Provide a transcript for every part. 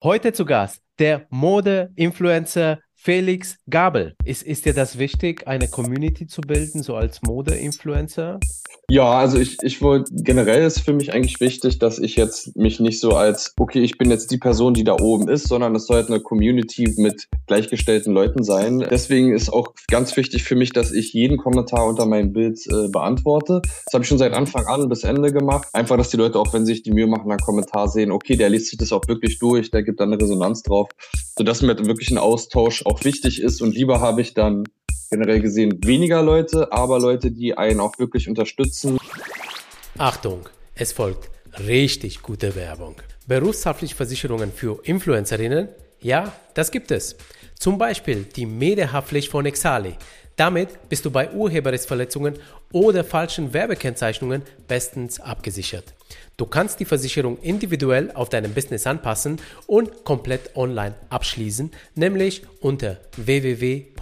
Heute zu Gast der Mode-Influencer Felix Gabel. Ist, ist dir das wichtig, eine Community zu bilden, so als Mode-Influencer? Ja, also ich, ich wollte, generell ist für mich eigentlich wichtig, dass ich jetzt mich nicht so als, okay, ich bin jetzt die Person, die da oben ist, sondern es soll halt eine Community mit gleichgestellten Leuten sein. Deswegen ist auch ganz wichtig für mich, dass ich jeden Kommentar unter meinem Bild äh, beantworte. Das habe ich schon seit Anfang an bis Ende gemacht. Einfach, dass die Leute auch, wenn sie sich die Mühe machen, einen Kommentar sehen, okay, der liest sich das auch wirklich durch, der gibt dann eine Resonanz drauf, sodass mir wirklich ein Austausch auch wichtig ist und lieber habe ich dann generell gesehen weniger Leute, aber Leute, die einen auch wirklich unterstützen. Achtung, es folgt richtig gute Werbung. Berufshaftpflichtversicherungen für Influencerinnen? Ja, das gibt es. Zum Beispiel die Medehaftpflicht von Exali. Damit bist du bei Urheberrechtsverletzungen oder falschen Werbekennzeichnungen bestens abgesichert. Du kannst die Versicherung individuell auf deinem Business anpassen und komplett online abschließen, nämlich unter www.exali.de.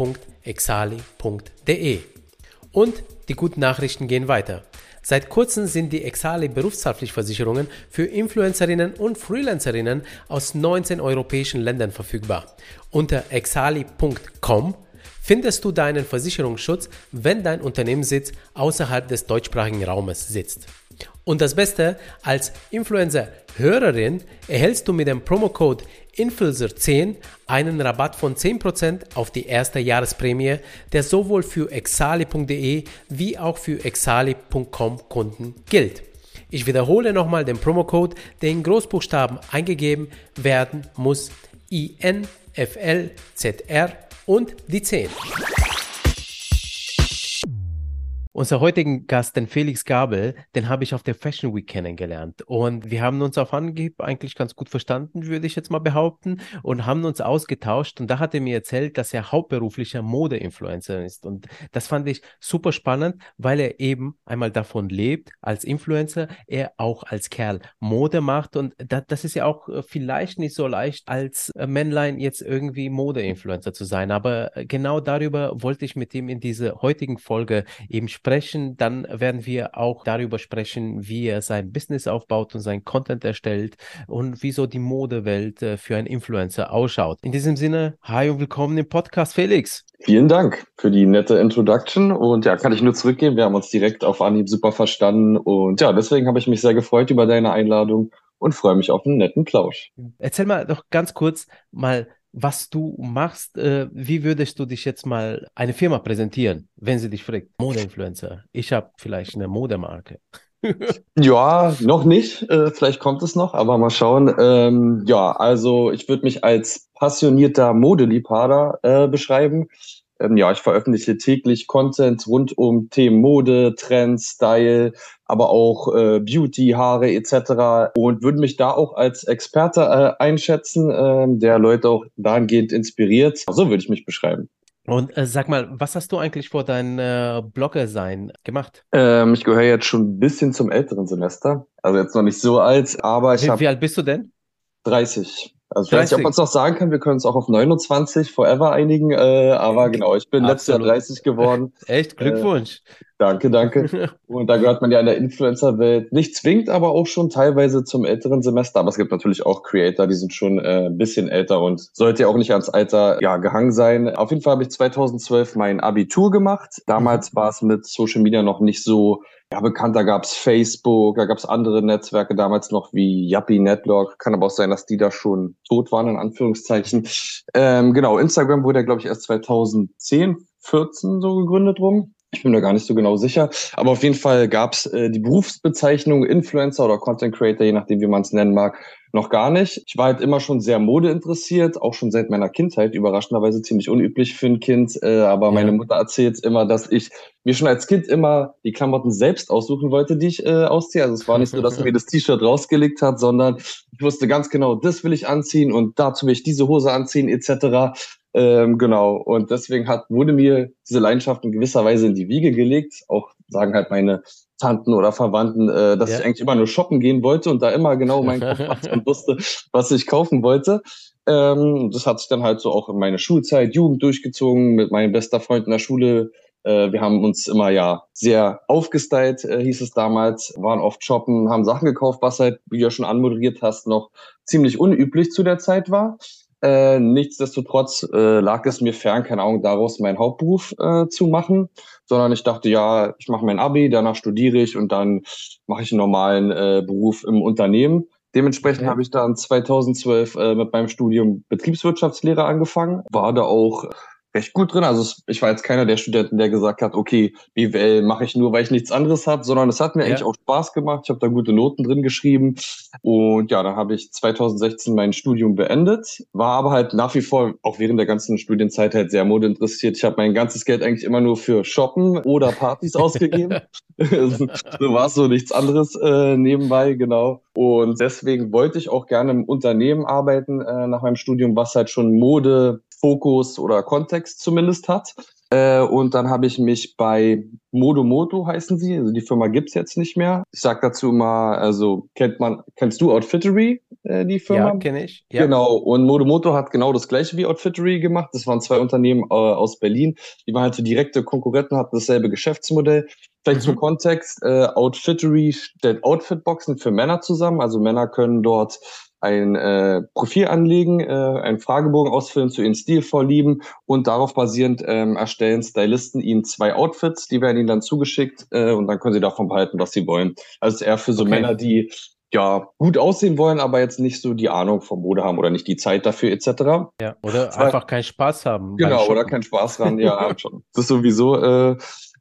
Und die guten Nachrichten gehen weiter. Seit kurzem sind die Exali Berufshaftpflichtversicherungen für Influencerinnen und Freelancerinnen aus 19 europäischen Ländern verfügbar. Unter exali.com findest du deinen Versicherungsschutz, wenn dein Unternehmenssitz außerhalb des deutschsprachigen Raumes sitzt. Und das Beste, als Influencer-Hörerin erhältst du mit dem Promocode Influencer10 einen Rabatt von 10% auf die erste Jahresprämie, der sowohl für exali.de wie auch für exali.com Kunden gilt. Ich wiederhole nochmal den Promocode, der in Großbuchstaben eingegeben werden muss. INFLZR und die 10. Unser heutigen Gast, den Felix Gabel, den habe ich auf der Fashion Week kennengelernt. Und wir haben uns auf Anhieb eigentlich ganz gut verstanden, würde ich jetzt mal behaupten, und haben uns ausgetauscht. Und da hat er mir erzählt, dass er hauptberuflicher Mode-Influencer ist. Und das fand ich super spannend, weil er eben einmal davon lebt, als Influencer, er auch als Kerl Mode macht. Und das, ist ja auch äh, vielleicht nicht so leicht, als äh, Männlein jetzt irgendwie Mode-Influencer zu sein. Aber äh, genau darüber wollte ich mit ihm in dieser heutigen Folge eben sprechen sprechen. Dann werden wir auch darüber sprechen, wie er sein Business aufbaut und sein Content erstellt und wieso die Modewelt äh, für einen Influencer ausschaut. In diesem Sinne, hi und willkommen im Podcast, Felix. Vielen Dank für die nette Introduction und ja, kann ich nur zurückgeben. Wir haben uns direkt auf Anhieb super verstanden und ja, deswegen habe ich mich sehr gefreut über deine Einladung und freue mich auf einen netten Plausch. Erzähl mal doch ganz kurz mal, was du machst. Äh, wie würdest du dich jetzt mal eine Firma präsentieren, wenn sie dich fragt? Modeinfluencer. Ich habe vielleicht eine Modemarke. ja, noch nicht. Äh, vielleicht kommt es noch, aber mal schauen. Ähm, ja, also ich würde mich als passionierter Modeliebhaber äh, beschreiben. Ähm, ja, ich veröffentliche täglich Content rund um Themen Mode, Trends, Style, aber auch äh, Beauty, Haare etc. und würde mich da auch als Experte äh, einschätzen, äh, der Leute auch dahingehend inspiriert. So würde ich mich beschreiben. Und äh, sag mal, was hast du eigentlich vor deinem äh, Blogger-Sein gemacht? Ähm, ich gehöre jetzt schon ein bisschen zum älteren Semester. Also jetzt noch nicht so alt, aber ich habe. Wie alt bist du denn? 30. Also ich 30. weiß nicht, ob man es noch sagen kann, wir können es auch auf 29 forever einigen, äh, aber genau, ich bin letztes Jahr 30 geworden. Echt? Glückwunsch. Äh, danke, danke. Und da gehört man ja in der Influencer-Welt nicht zwingend, aber auch schon teilweise zum älteren Semester. Aber es gibt natürlich auch Creator, die sind schon äh, ein bisschen älter und sollte ja auch nicht ans Alter ja, gehangen sein. Auf jeden Fall habe ich 2012 mein Abitur gemacht. Damals war es mit Social Media noch nicht so ja, bekannt, da gab's Facebook, da gab's andere Netzwerke damals noch wie Yuppie Network. Kann aber auch sein, dass die da schon tot waren, in Anführungszeichen. Ähm, genau, Instagram wurde ja, glaube ich, erst 2010, 14 so gegründet rum. Ich bin mir gar nicht so genau sicher. Aber auf jeden Fall gab's äh, die Berufsbezeichnung Influencer oder Content Creator, je nachdem, wie man es nennen mag, noch gar nicht. Ich war halt immer schon sehr Mode interessiert, auch schon seit meiner Kindheit, überraschenderweise ziemlich unüblich für ein Kind. Äh, aber ja. meine Mutter erzählt immer, dass ich mir schon als Kind immer die Klamotten selbst aussuchen wollte, die ich äh, ausziehe. Also es war nicht so, dass mir das T-Shirt rausgelegt hat, sondern ich wusste ganz genau, das will ich anziehen und dazu will ich diese Hose anziehen etc. Ähm, genau. Und deswegen hat, wurde mir diese Leidenschaft in gewisser Weise in die Wiege gelegt. Auch sagen halt meine Tanten oder Verwandten, äh, dass ja. ich eigentlich immer nur shoppen gehen wollte und da immer genau mein Kopf und wusste, was ich kaufen wollte. Ähm, das hat sich dann halt so auch in meine Schulzeit, Jugend durchgezogen, mit meinem bester Freund in der Schule Äh, wir haben uns immer ja sehr aufgestylt, äh, hieß es damals, waren oft shoppen, haben Sachen gekauft, was halt, wie du ja schon anmoderiert hast, noch ziemlich unüblich zu der Zeit war. Äh, nichtsdestotrotz äh, lag es mir fern, keine Ahnung, daraus meinen Hauptberuf äh, zu machen, sondern ich dachte, ja, ich mache mein Abi, danach studiere ich und dann mache ich einen normalen äh, Beruf im Unternehmen. Dementsprechend okay. habe ich dann 2012 äh, mit meinem Studium Betriebswirtschaftslehre angefangen, war da auch recht gut drin. Also ich war jetzt keiner der Studenten, der gesagt hat, okay, BWL mache ich nur, weil ich nichts anderes habe, sondern es hat mir ja. eigentlich auch Spaß gemacht. Ich habe da gute Noten drin geschrieben. Und ja, dann habe ich 2016 mein Studium beendet, war aber halt nach wie vor auch während der ganzen Studienzeit halt sehr modeinteressiert. Ich habe mein ganzes Geld eigentlich immer nur für Shoppen oder Partys ausgegeben. so war es so nichts anderes äh, nebenbei, genau. Und deswegen wollte ich auch gerne im Unternehmen arbeiten äh, nach meinem Studium, was halt schon Mode Fokus oder Kontext zumindest hat. Äh, und dann habe ich mich bei Modomoto heißen sie, also die Firma gibt's jetzt nicht mehr. Ich sag dazu immer, also kennt man, kennst du Outfittery, äh, die Firma? Ja, kenne ich. Ja. Genau, und Modomoto hat genau das gleiche wie Outfittery gemacht. Das waren zwei Unternehmen äh, aus Berlin, die waren halt so direkte Konkurrenten, hatten dasselbe Geschäftsmodell. Vielleicht mhm. zum Kontext, äh, Outfittery stellt Outfitboxen für Männer zusammen, also Männer können dort ein äh, Profil anlegen, äh, einen Fragebogen ausfüllen zu ihren Stilvorlieben und darauf basierend ähm, erstellen Stylisten ihnen zwei Outfits, die werden ihnen dann zugeschickt äh, und dann können sie davon behalten, was sie wollen. Also eher für so okay. Männer, die ja gut aussehen wollen, aber jetzt nicht so die Ahnung vom Mode haben oder nicht die Zeit dafür etc. Ja, oder Zwar, einfach keinen Spaß haben. Genau, oder keinen Spaß dran, ja, schon. Das ist sowieso äh,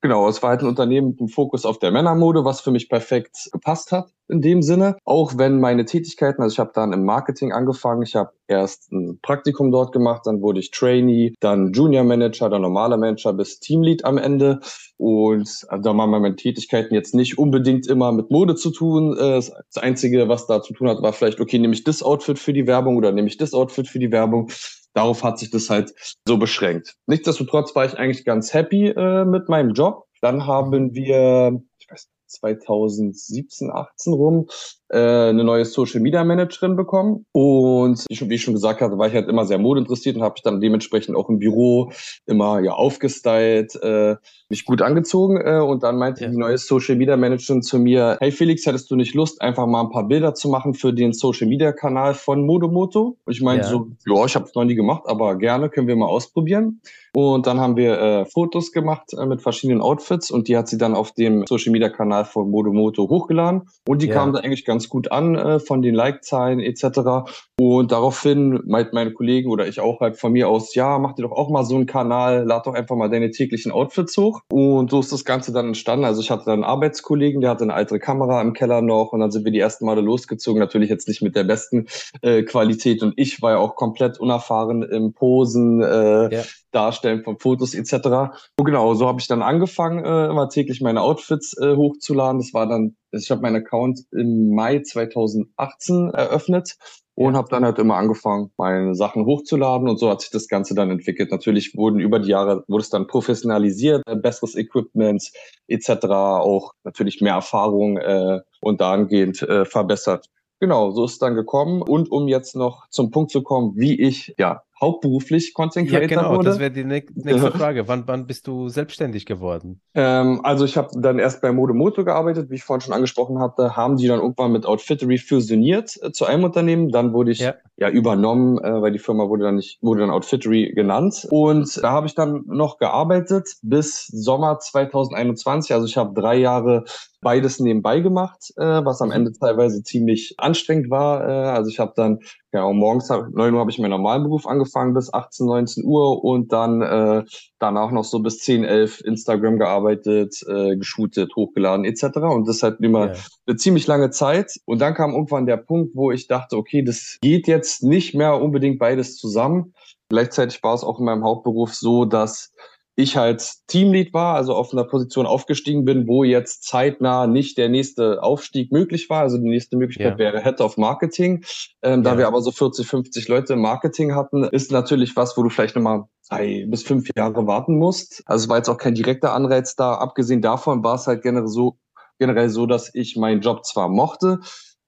Genau, es war halt ein Unternehmen mit einem Fokus auf der Männermode, was für mich perfekt gepasst hat in dem Sinne. Auch wenn meine Tätigkeiten, also ich habe dann im Marketing angefangen, ich habe erst ein Praktikum dort gemacht, dann wurde ich Trainee, dann Junior Manager, dann normaler Manager bis Teamlead am Ende. Und da waren meine Tätigkeiten jetzt nicht unbedingt immer mit Mode zu tun. Äh, das Einzige, was da zu tun hat, war vielleicht, okay, nehme ich das Outfit für die Werbung oder nehme ich das Outfit für die Werbung. Darauf hat sich das halt so beschränkt. Nichtsdestotrotz war ich eigentlich ganz happy äh, mit meinem Job. Dann haben wir, ich weiß 2017, 18 rum eine neue Social Media Managerin bekommen. Und wie ich schon gesagt hatte, war ich halt immer sehr modeinteressiert und habe ich dann dementsprechend auch im Büro immer ja aufgestylt, äh, mich gut angezogen. Äh, und dann meinte ja. die neue Social Media Managerin zu mir, hey Felix, hättest du nicht Lust, einfach mal ein paar Bilder zu machen für den Social Media Kanal von Modomoto? Und ich meinte ja. so, ja, ich habe es noch nie gemacht, aber gerne, können wir mal ausprobieren. Und dann haben wir äh, Fotos gemacht äh, mit verschiedenen Outfits und die hat sie dann auf dem Social Media Kanal von Modomoto hochgeladen. Und die ja. kamen da eigentlich ganz gut an äh, von den Like-Zahlen etc. Und daraufhin meint meine Kollegen oder ich auch halt von mir aus, ja, mach dir doch auch mal so einen Kanal, lad doch einfach mal deine täglichen Outfits hoch. Und so ist das Ganze dann entstanden. Also ich hatte dann einen Arbeitskollegen, der hatte eine alte Kamera im Keller noch und dann sind wir die ersten Male losgezogen. Natürlich jetzt nicht mit der besten äh, Qualität und ich war ja auch komplett unerfahren im Posen, äh, ja. Darstellen von Fotos etc. Und genau, so habe ich dann angefangen, äh, immer täglich meine Outfits äh, hochzuladen. Das war dann, ich habe meinen Account im Mai 2018 eröffnet und ja. habe dann halt immer angefangen, meine Sachen hochzuladen und so hat sich das Ganze dann entwickelt. Natürlich wurden über die Jahre wurde es dann professionalisiert, äh, besseres Equipment etc. Auch natürlich mehr Erfahrung äh, und dahingehend äh, verbessert. Genau, so ist es dann gekommen. Und um jetzt noch zum Punkt zu kommen, wie ich ja hauptberuflich Content Creator ja, genau, wurde. Das wäre die nächste Frage. Wann, wann bist du selbstständig geworden? Ähm, also ich habe dann erst bei Modemoto gearbeitet, wie ich vorhin schon angesprochen hatte, haben die dann irgendwann mit Outfittery fusioniert äh, zu einem Unternehmen. Dann wurde ich ja, ja übernommen, äh, weil die Firma wurde dann nicht, wurde dann Outfittery genannt. Und da habe ich dann noch gearbeitet bis Sommer 2021. Also ich habe drei Jahre beides nebenbei gemacht, äh, was am mhm. Ende teilweise ziemlich anstrengend war. Äh, also ich habe dann ja, morgens hab, 9 Uhr habe ich meinen normalen Beruf angefangen bis 18, 19 Uhr und dann äh, danach noch so bis 10, 11 Instagram gearbeitet, äh, geshootet, hochgeladen etc. Und das hat immer ja. eine ziemlich lange Zeit. Und dann kam irgendwann der Punkt, wo ich dachte, okay, das geht jetzt nicht mehr unbedingt beides zusammen. Gleichzeitig war es auch in meinem Hauptberuf so, dass ich halt Teamlead war, also auf einer Position aufgestiegen bin, wo jetzt zeitnah nicht der nächste Aufstieg möglich war. Also die nächste Möglichkeit ja. wäre Head of Marketing. Ähm, ja. Da wir aber so 40, 50 Leute im Marketing hatten, ist natürlich was, wo du vielleicht nochmal drei bis fünf Jahre warten musst. Also es war jetzt auch kein direkter Anreiz da. Abgesehen davon war es halt generell so, generell so, dass ich meinen Job zwar mochte,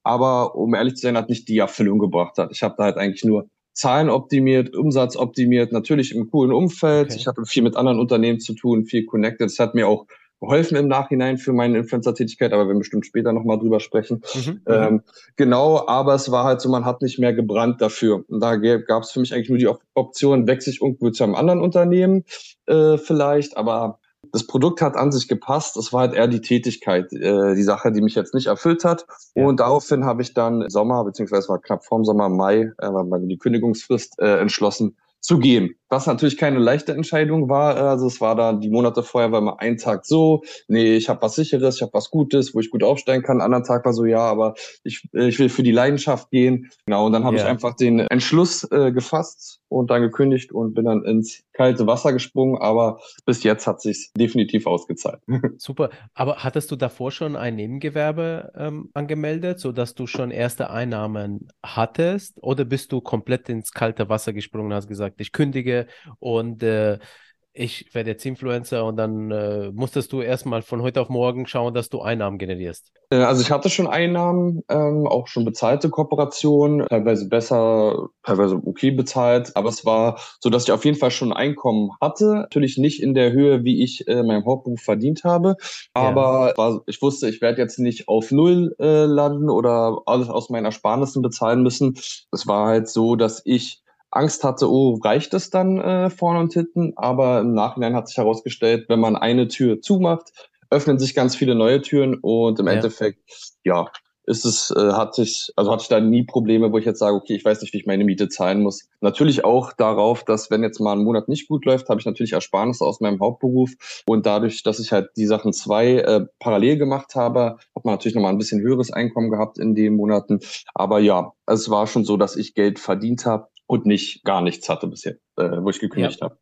aber um ehrlich zu sein, hat nicht die Erfüllung gebracht hat. Ich habe da halt eigentlich nur Zahlen optimiert, Umsatz optimiert, natürlich im coolen Umfeld. Okay. Ich hatte viel mit anderen Unternehmen zu tun, viel connected. Das hat mir auch geholfen im Nachhinein für meine Influencer-Tätigkeit, aber wir werden bestimmt später nochmal drüber sprechen. Mhm, mhm, ähm, genau, aber es war halt so, man hat nicht mehr gebrannt dafür. Und da gab es für mich eigentlich nur die Option, wechsle ich irgendwo zu einem anderen Unternehmen äh, vielleicht, aber das Produkt hat an sich gepasst. Es war halt eher die Tätigkeit, äh, die Sache, die mich jetzt nicht erfüllt hat. Ja. Und daraufhin habe ich dann Sommer, beziehungsweise war knapp vorm Sommer, Mai, äh, war die Kündigungsfrist äh, entschlossen, zu gehen. Was natürlich keine leichte Entscheidung war. Also es war da die Monate vorher war immer ein Tag so, nee, ich habe was Sicheres, ich habe was Gutes, wo ich gut aufsteigen kann. Anderen Tag war so, ja, aber ich, ich will für die Leidenschaft gehen. Genau, und dann habe yeah. ich einfach den Entschluss äh, gefasst und dann gekündigt und bin dann ins kalte Wasser gesprungen. Aber bis jetzt hat sich definitiv ausgezahlt. Super. Aber hattest du davor schon ein Nebengewerbe ähm, angemeldet, sodass du schon erste Einnahmen hattest? Oder bist du komplett ins kalte Wasser gesprungen und hast gesagt, ich kündige und äh, ich werde jetzt Influencer und dann äh, musstest du erstmal von heute auf morgen schauen, dass du Einnahmen generierst. Äh, also ich hatte schon Einnahmen, ähm, auch schon bezahlte Kooperationen, teilweise besser, teilweise okay bezahlt, aber es war so, dass ich auf jeden Fall schon ein Einkommen hatte. Natürlich nicht in der Höhe, wie ich äh, meinem Hauptberuf verdient habe, aber ja. war, ich wusste, ich werde jetzt nicht auf Null äh, landen oder alles aus meinen Ersparnissen bezahlen müssen. Es war halt so, dass ich Angst hatte, oh, reicht es dann äh, vorne und hinten? Aber im Nachhinein hat sich herausgestellt, wenn man eine Tür zumacht, öffnen sich ganz viele neue Türen und im ja. Endeffekt, ja, ist es, äh, hatte ich, also hatte ich da nie Probleme, wo ich jetzt sage, okay, ich weiß nicht, wie ich meine Miete zahlen muss. Natürlich auch darauf, dass wenn jetzt mal ein Monat nicht gut läuft, habe ich natürlich Ersparnisse aus meinem Hauptberuf. Und dadurch, dass ich halt die Sachen zwei äh, parallel gemacht habe, hat man natürlich nochmal ein bisschen höheres Einkommen gehabt in den Monaten. Aber ja, es war schon so, dass ich Geld verdient habe und nicht gar nichts hatte bisher, äh, wo ich gekündigt ja. habe.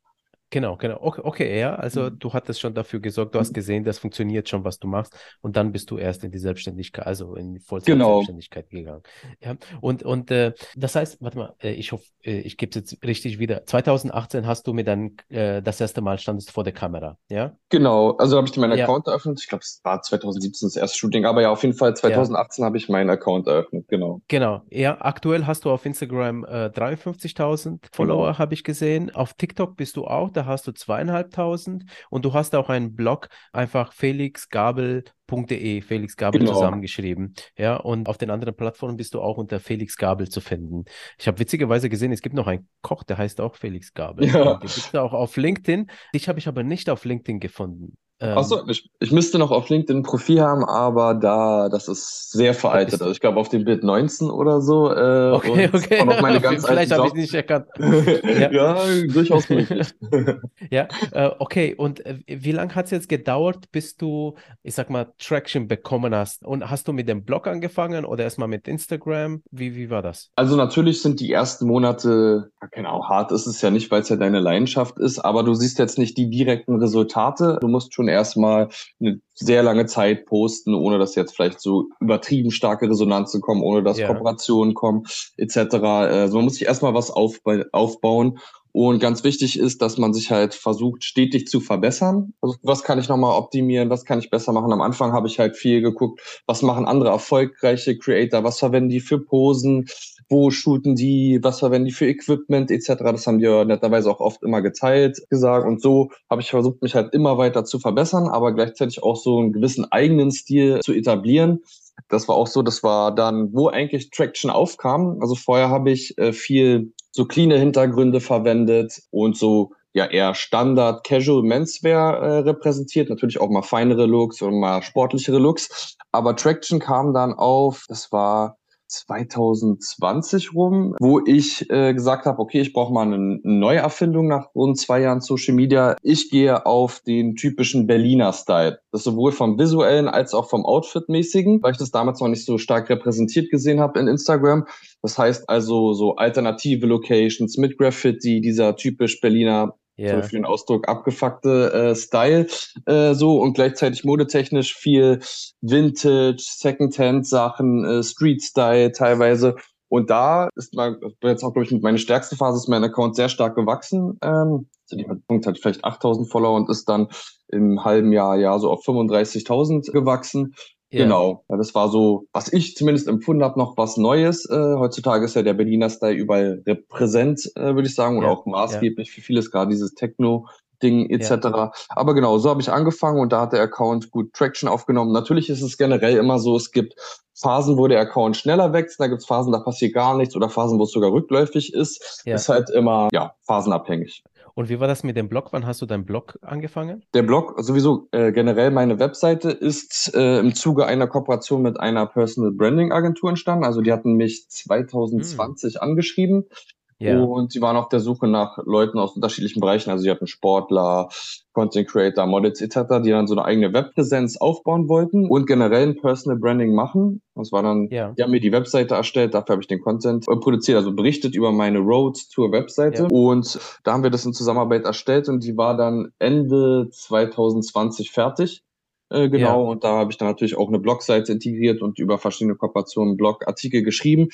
Genau, genau. Okay, okay, ja, also mhm. du hattest schon dafür gesorgt, du hast mhm. gesehen, das funktioniert schon, was du machst, und dann bist du erst in die Selbstständigkeit, also in die Vollzeit-Selbstständigkeit genau. gegangen. Ja, und, und äh, das heißt, warte mal, äh, ich hoffe, äh, ich gebe es jetzt richtig wieder. 2018 hast du mir dann äh, das erste Mal standest vor der Kamera, ja? Genau, also habe ich meinen ja. Account eröffnet. Ich glaube, es war 2017 das erste Shooting, aber ja, auf jeden Fall 2018 ja. habe ich meinen Account eröffnet, genau. Genau, ja, aktuell hast du auf Instagram äh, 53.000 Follower, genau. habe ich gesehen. Auf TikTok bist du auch da hast du zweieinhalbtausend und du hast auch einen Blog, einfach felixgabel.de, Felix Gabel genau. zusammengeschrieben. Ja, und auf den anderen Plattformen bist du auch unter Felix Gabel zu finden. Ich habe witzigerweise gesehen, es gibt noch einen Koch, der heißt auch Felix Gabel. Ja. Den gibt es auch auf LinkedIn. Dich habe ich aber nicht auf LinkedIn gefunden. Ähm, Achso, ich, ich müsste noch auf LinkedIn ein Profil haben, aber da, das ist sehr veraltet. Also ich glaube auf dem Bild 19 oder so. Äh, okay, okay. Noch meine ganz Vielleicht habe ich nicht erkannt. ja. ja, durchaus möglich. ja, äh, okay. Und äh, wie lange hat es jetzt gedauert, bis du, ich sag mal, Traction bekommen hast? Und hast du mit dem Blog angefangen oder erstmal mit Instagram? Wie, wie war das? Also natürlich sind die ersten Monate, genau, hart ist es ja nicht, weil es ja deine Leidenschaft ist, aber du siehst jetzt nicht die direkten Resultate. Du musst schon erstmal eine sehr lange Zeit posten, ohne dass jetzt vielleicht so übertrieben starke Resonanzen kommen, ohne dass ja. Kooperationen kommen, etc. Also man muss sich erstmal was aufbauen. Und ganz wichtig ist, dass man sich halt versucht, stetig zu verbessern. Also was kann ich nochmal optimieren, was kann ich besser machen? Am Anfang habe ich halt viel geguckt, was machen andere erfolgreiche Creator, was verwenden die für Posen, wo shooten die, was verwenden die für Equipment etc. Das haben wir netterweise auch oft immer geteilt gesagt und so habe ich versucht, mich halt immer weiter zu verbessern, aber gleichzeitig auch so einen gewissen eigenen Stil zu etablieren. Das war auch so, das war dann, wo eigentlich Traction aufkam. Also vorher habe ich äh, viel so clean Hintergründe verwendet und so ja eher Standard Casual Menswear äh, repräsentiert, natürlich auch mal feinere Looks und mal sportlichere Looks. Aber Traction kam dann auf, das war 2020 rum, wo ich äh, gesagt habe, okay, ich brauche mal eine, Neuerfindung nach rund zwei Jahren Social Media. Ich gehe auf den typischen Berliner Style. Das sowohl vom visuellen als auch vom Outfit-mäßigen, weil ich das damals noch nicht so stark repräsentiert gesehen habe in Instagram. Das heißt also so alternative Locations mit Graffiti, dieser typisch Berliner yeah. für den Ausdruck abgefuckte äh, Style äh, so und gleichzeitig modetechnisch viel Vintage, Secondhand Sachen, äh, Street Style teilweise. Und da ist mal, jetzt auch, glaube ich, meine stärkste Phase ist mein Account sehr stark gewachsen. Ähm, also die Punkt hat vielleicht 8000 Follower und ist dann im halben Jahr, ja, so auf 35.000 gewachsen. Ja. Genau, das war so, was ich zumindest empfunden habe, noch was Neues. Äh, heutzutage ist ja der Berliner Style überall repräsent, äh, würde ich sagen, und ja. auch maßgeblich für vieles, gerade dieses Techno, Ding etc. Aber genau, so habe ich angefangen und da hat der Account gut Traction aufgenommen. Natürlich ist es generell immer so, es gibt Phasen, wo der Account schneller wächst, da gibt es Phasen, da passiert gar nichts oder Phasen, wo es sogar rückläufig ist. Ist halt immer ja, phasenabhängig. Und wie war das mit dem Blog? Wann hast du deinen Blog angefangen? Der Blog, sowieso äh, generell meine Webseite, ist äh, im Zuge einer Kooperation mit einer Personal Branding Agentur entstanden. Also die hatten mich 2020 hm. angeschrieben ja. Und sie waren auf der Suche nach Leuten aus unterschiedlichen Bereichen. Also sie hatten Sportler, Content Creator, Models etc., die dann so eine eigene Webpräsenz aufbauen wollten und generell ein Personal Branding machen. Das war dann, ja. die haben mir die Webseite erstellt, dafür habe ich den Content produziert, also berichtet über meine Road zur Webseite. Ja. Und da haben wir das in Zusammenarbeit erstellt und die war dann Ende 2020 fertig. Äh, genau, ja. und da habe ich dann natürlich auch eine Blogseite integriert und über verschiedene Kooperationen Blogartikel geschrieben.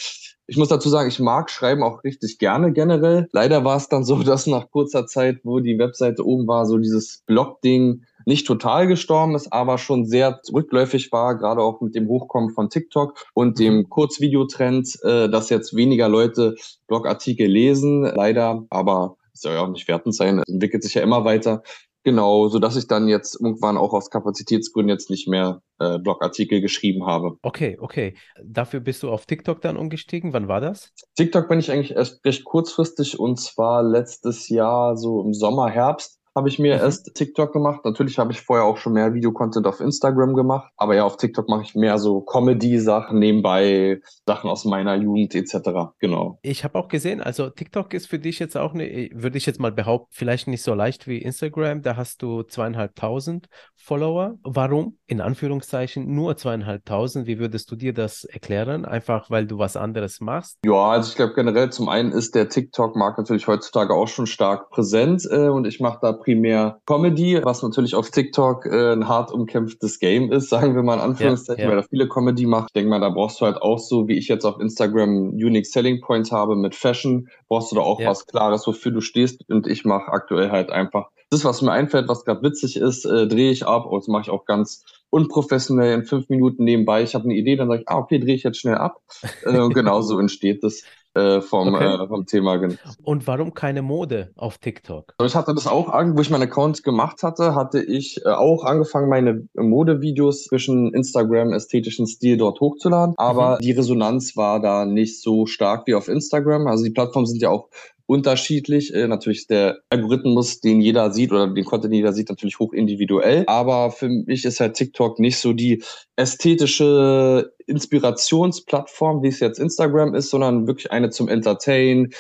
Ich muss dazu sagen, ich mag Schreiben auch richtig gerne generell. Leider war es dann so, dass nach kurzer Zeit, wo die Webseite oben war, so dieses Blog-Ding nicht total gestorben ist, aber schon sehr rückläufig war, gerade auch mit dem Hochkommen von TikTok und dem mhm. Kurzvideotrend, äh, dass jetzt weniger Leute Blogartikel lesen. Leider, aber soll ja auch nicht wertend sein, entwickelt sich ja immer weiter. Genau, so dass ich dann jetzt irgendwann auch aus Kapazitätsgründen jetzt nicht mehr äh, Blogartikel geschrieben habe. Okay, okay. Dafür bist du auf TikTok dann umgestiegen. Wann war das? TikTok bin ich eigentlich erst recht kurzfristig und zwar letztes Jahr so im Sommer, Herbst habe ich mir mhm. erst TikTok gemacht. Natürlich habe ich vorher auch schon mehr Videocontent auf Instagram gemacht, aber ja, auf TikTok mache ich mehr so Comedy-Sachen nebenbei, Sachen aus meiner Jugend etc. Genau. Ich habe auch gesehen, also TikTok ist für dich jetzt auch eine, würde ich jetzt mal behaupten, vielleicht nicht so leicht wie Instagram. Da hast du zweieinhalbtausend Follower. Warum? In Anführungszeichen nur zweieinhalbtausend. Wie würdest du dir das erklären? Einfach, weil du was anderes machst? Ja, also ich glaube generell zum einen ist der TikTok-Markt natürlich heutzutage auch schon stark präsent äh, und ich mache da primär Comedy, was natürlich auf TikTok äh, ein hart umkämpftes Game ist, sagen wir mal in Anführungszeichen, ja, ja. weil da viele Comedy macht. Ich denke mal, da brauchst du halt auch so, wie ich jetzt auf Instagram Unique Selling Points habe mit Fashion, brauchst du da auch ja. was Klares, wofür du stehst. Und ich mache aktuell halt einfach das, was mir einfällt, was gerade witzig ist, äh, drehe ich ab. Und das mache ich auch ganz unprofessionell in fünf Minuten nebenbei. Ich habe eine Idee, dann sage ich, ah, okay, drehe ich jetzt schnell ab. Äh, und genauso entsteht das äh, vom, okay. äh, vom Thema. Und warum keine Mode auf TikTok? Ich hatte das auch, wo ich meinen Account gemacht hatte, hatte ich äh, auch angefangen, meine Modevideos zwischen Instagram ästhetischen Stil dort hochzuladen. Aber mhm. die Resonanz war da nicht so stark wie auf Instagram. Also die Plattformen sind ja auch unterschiedlich. Äh, natürlich ist der Algorithmus, den jeder sieht oder den Content, den jeder sieht, natürlich hoch individuell. Aber für mich ist halt TikTok nicht so die ästhetische Inspirationsplattform, wie es jetzt Instagram ist, sondern wirklich eine zum Entertain,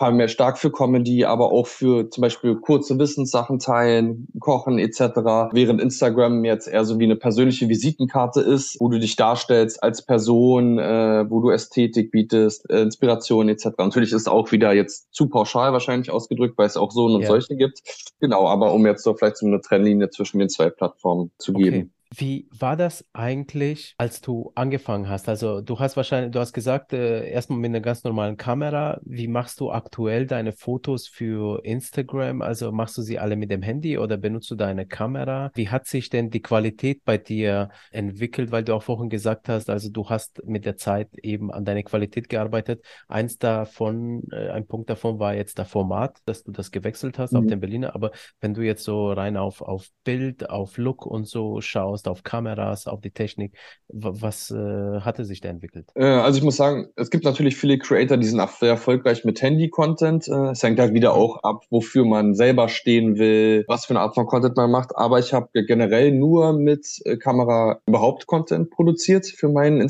vor allem mehr stark für Comedy, aber auch für zum Beispiel kurze Wissenssachen teilen, kochen etc. Während Instagram jetzt eher so wie eine persönliche Visitenkarte ist, wo du dich darstellst als Person, äh, wo du Ästhetik bietest, äh, Inspiration etc. Natürlich ist auch wieder jetzt zu pauschal wahrscheinlich ausgedrückt, weil es auch so und ja. solche gibt. Genau, aber um jetzt so vielleicht so eine Trennlinie zwischen den zwei Plattformen zu okay. geben. Wie war das eigentlich, als du angefangen hast? Also du hast wahrscheinlich, du hast gesagt, äh, erstmal mit einer ganz normalen Kamera. Wie machst du aktuell deine Fotos für Instagram? Also machst du sie alle mit dem Handy oder benutzt du deine Kamera? Wie hat sich denn die Qualität bei dir entwickelt? Weil du auch vorhin gesagt hast, also du hast mit der Zeit eben an deine Qualität gearbeitet. Eins davon, äh, ein Punkt davon war jetzt der Format, dass du das gewechselt hast mhm. auf den Berliner. Aber wenn du jetzt so rein auf, auf Bild, auf Look und so schaust, schaust, auf Kameras, auf die Technik. Was äh, hatte sich da entwickelt? Äh, also ich muss sagen, es gibt natürlich viele Creator, die sind sehr erfolgreich mit Handy-Content. Äh, es hängt halt wieder mhm. auch ab, wofür man selber stehen will, was für eine Art von Content man macht. Aber ich habe generell nur mit äh, Kamera überhaupt Content produziert für meinen mhm.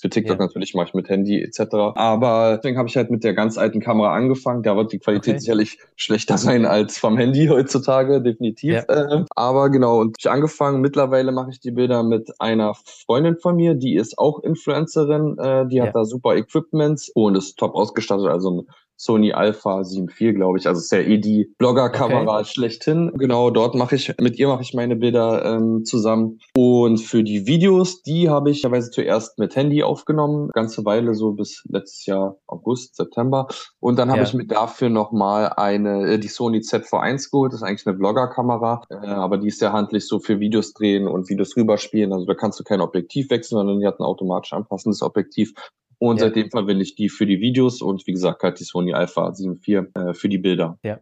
Für TikTok ja. natürlich mache ich mit Handy etc. Aber deswegen habe ich halt mit der ganz alten Kamera angefangen. Da wird die Qualität okay. sicherlich schlechter sein als vom Handy heutzutage, definitiv. Ja. Äh, aber genau, und ich angefangen. Mittlerweile mache ich die Bilder mit einer Freundin von mir, die ist auch Influencerin. Äh, die hat ja. da super Equipment und ist top ausgestattet. Also Sony Alpha 7 glaube ich. Also ist ja eh die Blogger-Kamera okay. schlechthin. Genau, dort mache ich, mit ihr mache ich meine Bilder ähm, zusammen. Und für die Videos, die habe ich teilweise zuerst mit Handy aufgenommen, ganze Weile so bis letztes Jahr August, September. Und dann habe ja. ich mir dafür nochmal eine, äh, die Sony ZV1 geholt. Das ist eigentlich eine Vlogger-Kamera, äh, aber die ist ja handlich so für Videos drehen und Videos rüberspielen. Also da kannst du kein Objektiv wechseln, sondern die hat ein automatisch anpassendes Objektiv. Und ja. seitdem verwende ich die für die Videos und wie gesagt halt die Sony Alpha 7.4 äh, für die Bilder. Ja.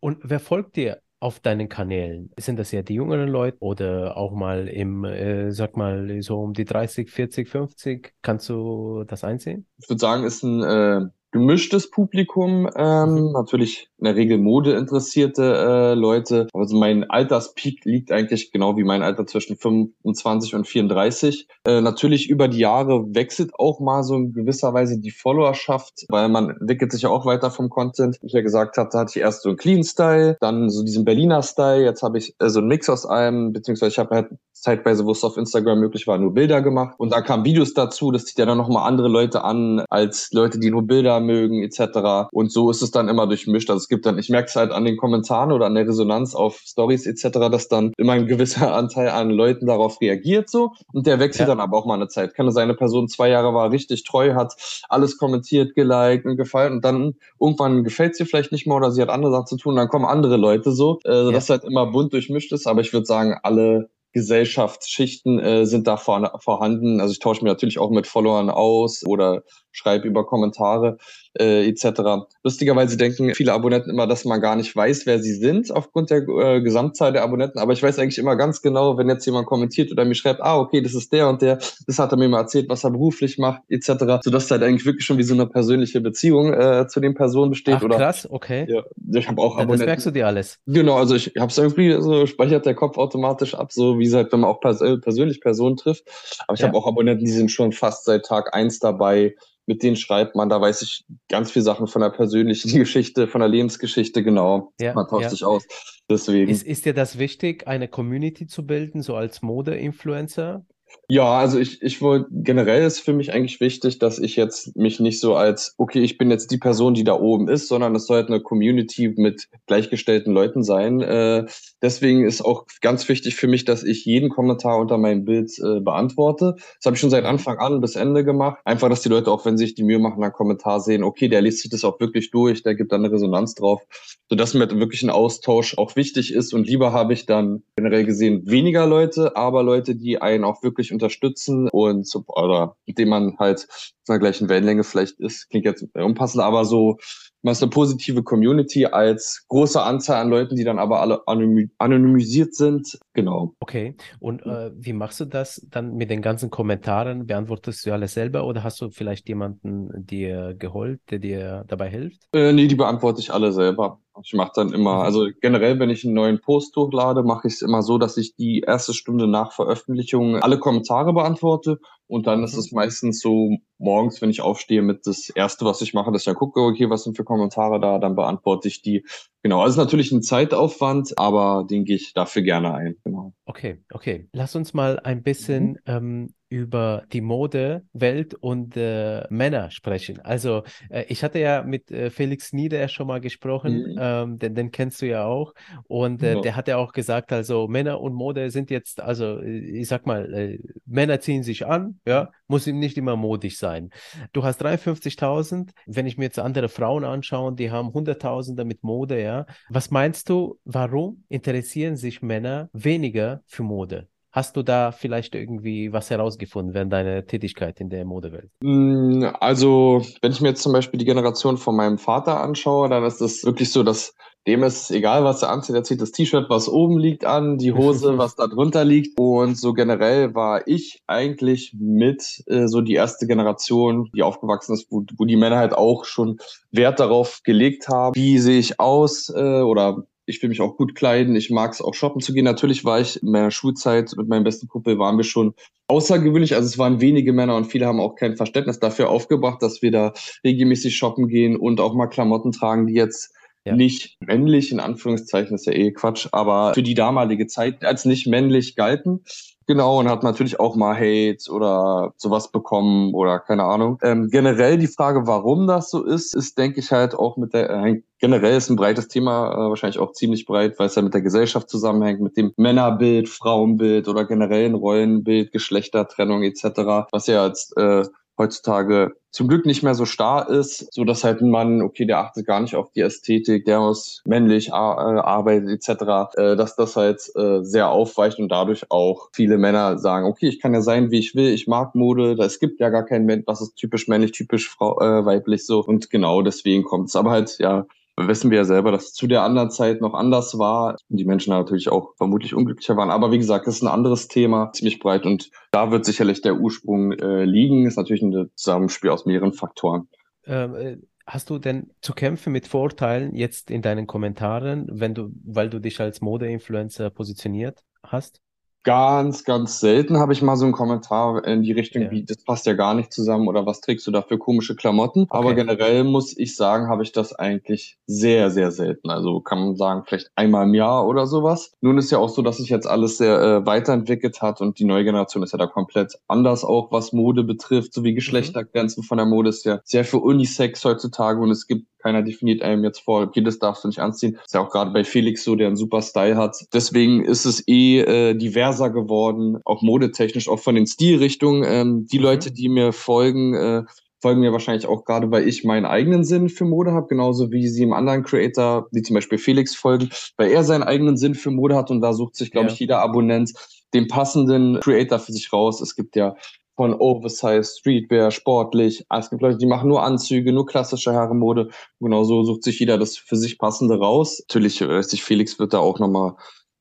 Und wer folgt dir auf deinen Kanälen? Sind das ja die jüngeren Leute oder auch mal im, äh, sag mal, so um die 30, 40, 50? Kannst du das einsehen? Ich würde sagen, ist ein äh, gemischtes Publikum, ähm, mhm. natürlich in der Regel Mode interessierte äh, Leute. Also mein Alterspeak liegt eigentlich genau wie mein Alter zwischen 25 und 34. Äh, natürlich über die Jahre wechselt auch mal so in gewisser Weise die Followerschaft, weil man entwickelt sich ja auch weiter vom Content. Wie ich ja gesagt hatte, hatte ich erst so einen Clean Style, dann so diesen Berliner Style, jetzt habe ich äh, so einen Mix aus allem, beziehungsweise ich habe halt zeitweise, wo es auf Instagram möglich war, nur Bilder gemacht und da kamen Videos dazu, das zieht ja dann nochmal andere Leute an, als Leute, die nur Bilder mögen etc. Und so ist es dann immer durchmischt. Also es gibt dann, ich merke es halt an den Kommentaren oder an der Resonanz auf Stories etc., dass dann immer ein gewisser Anteil an Leuten darauf reagiert so und der wechselt ja. dann aber auch mal eine Zeit. Kann seine Person zwei Jahre war richtig treu, hat alles kommentiert, geliked und gefallen und dann irgendwann gefällt sie vielleicht nicht mehr oder sie hat andere Sachen zu tun, dann kommen andere Leute so, äh, ja. dass halt immer bunt durchmischt ist. Aber ich würde sagen, alle Gesellschaftsschichten äh, sind da vor, vorhanden. Also ich tausche mich natürlich auch mit Followern aus oder schreibe über Kommentare äh, etc. Lustigerweise denken viele Abonnenten immer, dass man gar nicht weiß, wer sie sind aufgrund der äh, Gesamtzahl der Abonnenten. Aber ich weiß eigentlich immer ganz genau, wenn jetzt jemand kommentiert oder mir schreibt, ah, okay, das ist der und der, das hat er mir mal erzählt, was er beruflich macht etc. Sodass halt eigentlich wirklich schon wie so eine persönliche Beziehung äh, zu den Personen besteht. Ach, oder, krass, okay. Ja, ich habe auch Abonnenten. Das merkst du dir alles. Genau, also ich habe es irgendwie so speichert der Kopf automatisch ab, so wie halt, wenn man auch pers persönlich Personen trifft. Aber ich ja. habe auch Abonnenten, die sind schon fast seit Tag eins dabei mit denen schreibt man. Da weiß ich ganz viel Sachen von der persönlichen Geschichte, von der Lebensgeschichte, genau. Ja, man tauscht ja. sich aus. Deswegen. Ist, ist dir das wichtig, eine Community zu bilden, so als Mode-Influencer? Ja, also ich, ich wollte generell ist für mich eigentlich wichtig, dass ich jetzt mich nicht so als, okay, ich bin jetzt die Person, die da oben ist, sondern es soll halt eine Community mit gleichgestellten Leuten sein. Äh, deswegen ist auch ganz wichtig für mich, dass ich jeden Kommentar unter meinem Bild äh, beantworte. Das habe ich schon seit Anfang an bis Ende gemacht. Einfach, dass die Leute auch, wenn sie sich die Mühe machen, einen Kommentar sehen, okay, der liest sich das auch wirklich durch, der gibt dann eine Resonanz drauf, sodass mir wirklich ein Austausch auch wichtig ist. Und lieber habe ich dann generell gesehen weniger Leute, aber Leute, die einen auch wirklich unterstützen und oder mit dem man halt auf einer gleichen Wellenlänge vielleicht ist. Klingt jetzt unpassend, aber so man ist eine positive Community als große Anzahl an Leuten, die dann aber alle anonymisiert sind. Genau. Okay. Und äh, wie machst du das dann mit den ganzen Kommentaren? Beantwortest du alles selber oder hast du vielleicht jemanden dir geholt, der dir dabei hilft? Äh, nee, die beantworte ich alle selber. Ich mache dann immer, mhm. also generell, wenn ich einen neuen Post hochlade, mache ich es immer so, dass ich die erste Stunde nach Veröffentlichung alle Kommentare beantworte und dann mhm. ist es meistens so morgens, wenn ich aufstehe, mit das erste, was ich mache, dass ich dann gucke, okay, was sind für Kommentare da, dann beantworte ich die. Genau, also ist natürlich ein Zeitaufwand, aber den gehe ich dafür gerne ein. Genau. Okay, okay. Lass uns mal ein bisschen mhm. ähm, über die Modewelt und äh, Männer sprechen. Also äh, ich hatte ja mit äh, Felix Nieder schon mal gesprochen, mhm. ähm, den, den, kennst du ja auch. Und äh, ja. der hat ja auch gesagt, also Männer und Mode sind jetzt, also ich sag mal, äh, Männer ziehen sich an, ja, muss ihm nicht immer modisch sein. Du hast 53.000, wenn ich mir jetzt andere Frauen anschaue, die haben Hunderttausende mit Mode, ja. Was meinst du, warum interessieren sich Männer weniger für Mode? Hast du da vielleicht irgendwie was herausgefunden während deiner Tätigkeit in der Modewelt? Mm, also, wenn ich mir jetzt zum Beispiel die Generation von meinem Vater anschaue, dann ist es wirklich so, dass dem ist egal, was er anzieht. Er zieht das T-Shirt, was oben liegt, an, die Hose, was da drunter liegt. Und so generell war ich eigentlich mit äh, so die erste Generation, die aufgewachsen ist, wo, wo die Männer halt auch schon Wert darauf gelegt haben, wie sehe ich aus äh, oder ich will mich auch gut kleiden. Ich mag es auch shoppen zu gehen. Natürlich war ich in meiner Schulzeit mit meinem besten Kumpel waren wir schon außergewöhnlich. Also es waren wenige Männer und viele haben auch kein Verständnis dafür aufgebracht, dass wir da regelmäßig shoppen gehen und auch mal Klamotten tragen, die jetzt ja. nicht männlich, in Anführungszeichen, ist ja eh Quatsch, aber für die damalige Zeit als nicht männlich galten. Genau, und hat natürlich auch mal Hate oder sowas bekommen oder keine Ahnung. Ähm, generell die Frage, warum das so ist, ist, denke ich, halt auch mit der, äh, generell ist ein breites Thema, äh, wahrscheinlich auch ziemlich breit, weil es ja mit der Gesellschaft zusammenhängt, mit dem Männerbild, Frauenbild oder generellen Rollenbild, Geschlechtertrennung etc., was ja als äh, heutzutage zum Glück nicht mehr so starr ist, so dass halt ein Mann, okay, der achtet gar nicht auf die Ästhetik, der muss männlich arbeiten etc., äh, dass das halt äh, sehr aufweicht und dadurch auch viele Männer sagen, okay, ich kann ja sein, wie ich will, ich mag Mode, es gibt ja gar kein Mensch, was ist typisch männlich, typisch Frau, äh, weiblich so und genau deswegen kommt es. Aber halt, ja, wissen wir ja selber, dass es zu der anderen Zeit noch anders war die Menschen natürlich auch vermutlich unglücklicher waren. Aber wie gesagt, das ist ein anderes Thema, ziemlich breit und da wird sicherlich der Ursprung äh, liegen. Ist natürlich ein Zusammenspiel aus mehreren Faktoren. Ähm, äh, hast du denn zu kämpfen mit Vorteilen jetzt in deinen Kommentaren, wenn du, weil du dich als Mode-Influencer positioniert hast? Ganz, ganz selten habe ich mal so einen Kommentar in die Richtung, ja. wie das passt ja gar nicht zusammen oder was trägst du da für komische Klamotten. Okay. Aber generell muss ich sagen, habe ich das eigentlich sehr, sehr selten. Also kann man sagen, vielleicht einmal im Jahr oder sowas. Nun ist ja auch so, dass sich jetzt alles sehr äh, weiterentwickelt hat und die neue Generation ist ja da komplett anders auch, was Mode betrifft, so wie mhm. Geschlechtergrenzen von der Mode ist ja sehr für Unisex heutzutage und es gibt keiner definiert einem jetzt vor, okay, das darfst du nicht anziehen. Ist ja auch gerade bei Felix so, der einen super Style hat. Deswegen ist es eh äh, diverser geworden, auch modetechnisch, auch von den Stilrichtungen. Ähm, die mhm. Leute, die mir folgen, äh, folgen mir wahrscheinlich auch gerade, weil ich meinen eigenen Sinn für Mode habe, genauso wie sie im anderen Creator, wie zum Beispiel Felix folgen, weil er seinen eigenen Sinn für Mode hat und da sucht sich, glaube ja. ich, jeder Abonnent den passenden Creator für sich raus. Es gibt ja von Oversize, Streetwear, sportlich. Es gibt Leute, die machen nur Anzüge, nur klassische Herrenmode. Genau so sucht sich jeder das für sich passende raus. Natürlich, weiß ich, Felix wird da auch nochmal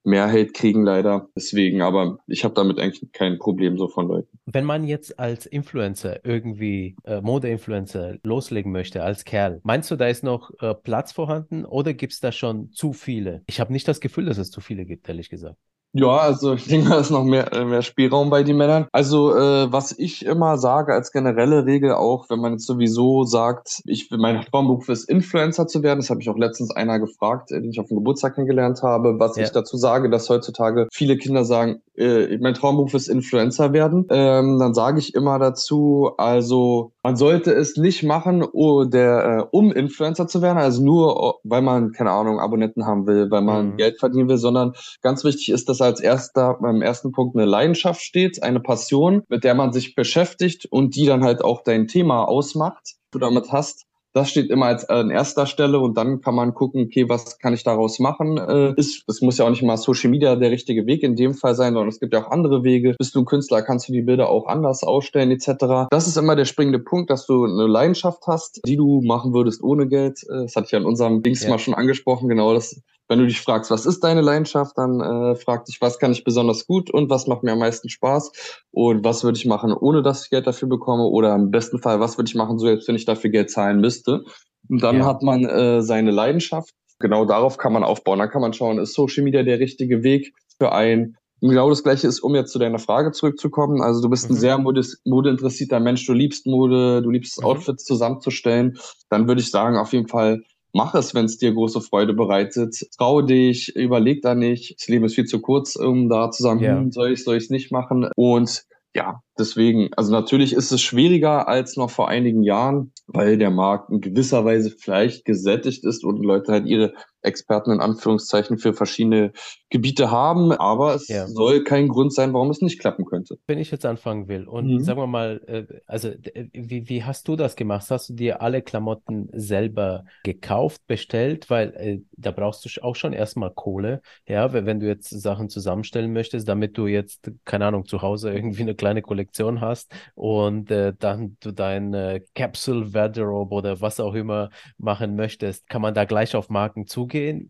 mehr Hate kriegen leider. Deswegen, aber ich habe damit eigentlich kein Problem so von Leuten. Wenn man jetzt als Influencer irgendwie äh, Mode-Influencer loslegen möchte als Kerl, meinst du, da ist noch äh, Platz vorhanden oder gibt es da schon zu viele? Ich habe nicht das Gefühl, dass es zu viele gibt, ehrlich gesagt. Ja, also ich denke, da ist noch mehr, äh, mehr Spielraum bei den Männern. Also äh, was ich immer sage als generelle Regel auch, wenn man jetzt sowieso sagt, ich will mein Traumberuf ist Influencer zu werden, das habe ich auch letztens einer gefragt, äh, den ich auf dem Geburtstag kennengelernt habe, was ja. ich dazu sage, dass heutzutage viele Kinder sagen, äh, mein Traumberuf ist Influencer werden, ähm, dann sage ich immer dazu, also man sollte es nicht machen, oh, der, äh, um Influencer zu werden, also nur, weil man, keine Ahnung, Abonnenten haben will, weil man mhm. Geld verdienen will, sondern ganz wichtig ist, dass als erster, beim ersten Punkt eine Leidenschaft steht, eine Passion, mit der man sich beschäftigt und die dann halt auch dein Thema ausmacht, du damit hast. Das steht immer als an erster Stelle und dann kann man gucken, okay, was kann ich daraus machen? Äh, ist, das muss ja auch nicht mal Social Media der richtige Weg in dem Fall sein, sondern es gibt ja auch andere Wege. Bist du ein Künstler, kannst du die Bilder auch anders ausstellen etc. Das ist immer der springende Punkt, dass du eine Leidenschaft hast, die du machen würdest ohne Geld. Äh, das hatte ich ja in unserem Dings ja. mal schon angesprochen. Genau, das wenn du dich fragst, was ist deine Leidenschaft, dann äh, frag dich, was kann ich besonders gut und was macht mir am meisten Spaß und was würde ich machen, ohne dass ich Geld dafür bekomme oder im besten Fall, was würde ich machen, selbst wenn ich dafür Geld zahlen müsste. Und dann ja. hat man äh, seine Leidenschaft. Genau darauf kann man aufbauen. Dann kann man schauen, ist Social Media der richtige Weg für einen? Genau das Gleiche ist, um jetzt zu deiner Frage zurückzukommen. Also du bist mhm. ein sehr modeinteressierter Mensch, du liebst Mode, du liebst mhm. Outfits zusammenzustellen. Dann würde ich sagen, auf jeden Fall mach es, wenn es dir große Freude bereitet. Trau dich, überleg da nicht. Das Leben ist viel zu kurz, um da zu sagen, yeah. hm, soll ich, soll ich es nicht machen? Und ja, deswegen, also natürlich ist es schwieriger als noch vor einigen Jahren, weil der Markt in gewisser Weise vielleicht gesättigt ist und Leute halt ihre Experten in Anführungszeichen für verschiedene Gebiete haben, aber es ja. soll kein Grund sein, warum es nicht klappen könnte. Wenn ich jetzt anfangen will und mhm. sagen wir mal, äh, also wie, wie hast du das gemacht? Hast du dir alle Klamotten selber gekauft, bestellt? Weil äh, da brauchst du auch schon erstmal Kohle, ja, wenn du jetzt Sachen zusammenstellen möchtest, damit du jetzt, keine Ahnung, zu Hause irgendwie eine kleine Kollektion hast und äh, dann du dein äh, Capsule Wardrobe oder was auch immer machen möchtest, kann man da gleich auf Marken zugehen zugehen.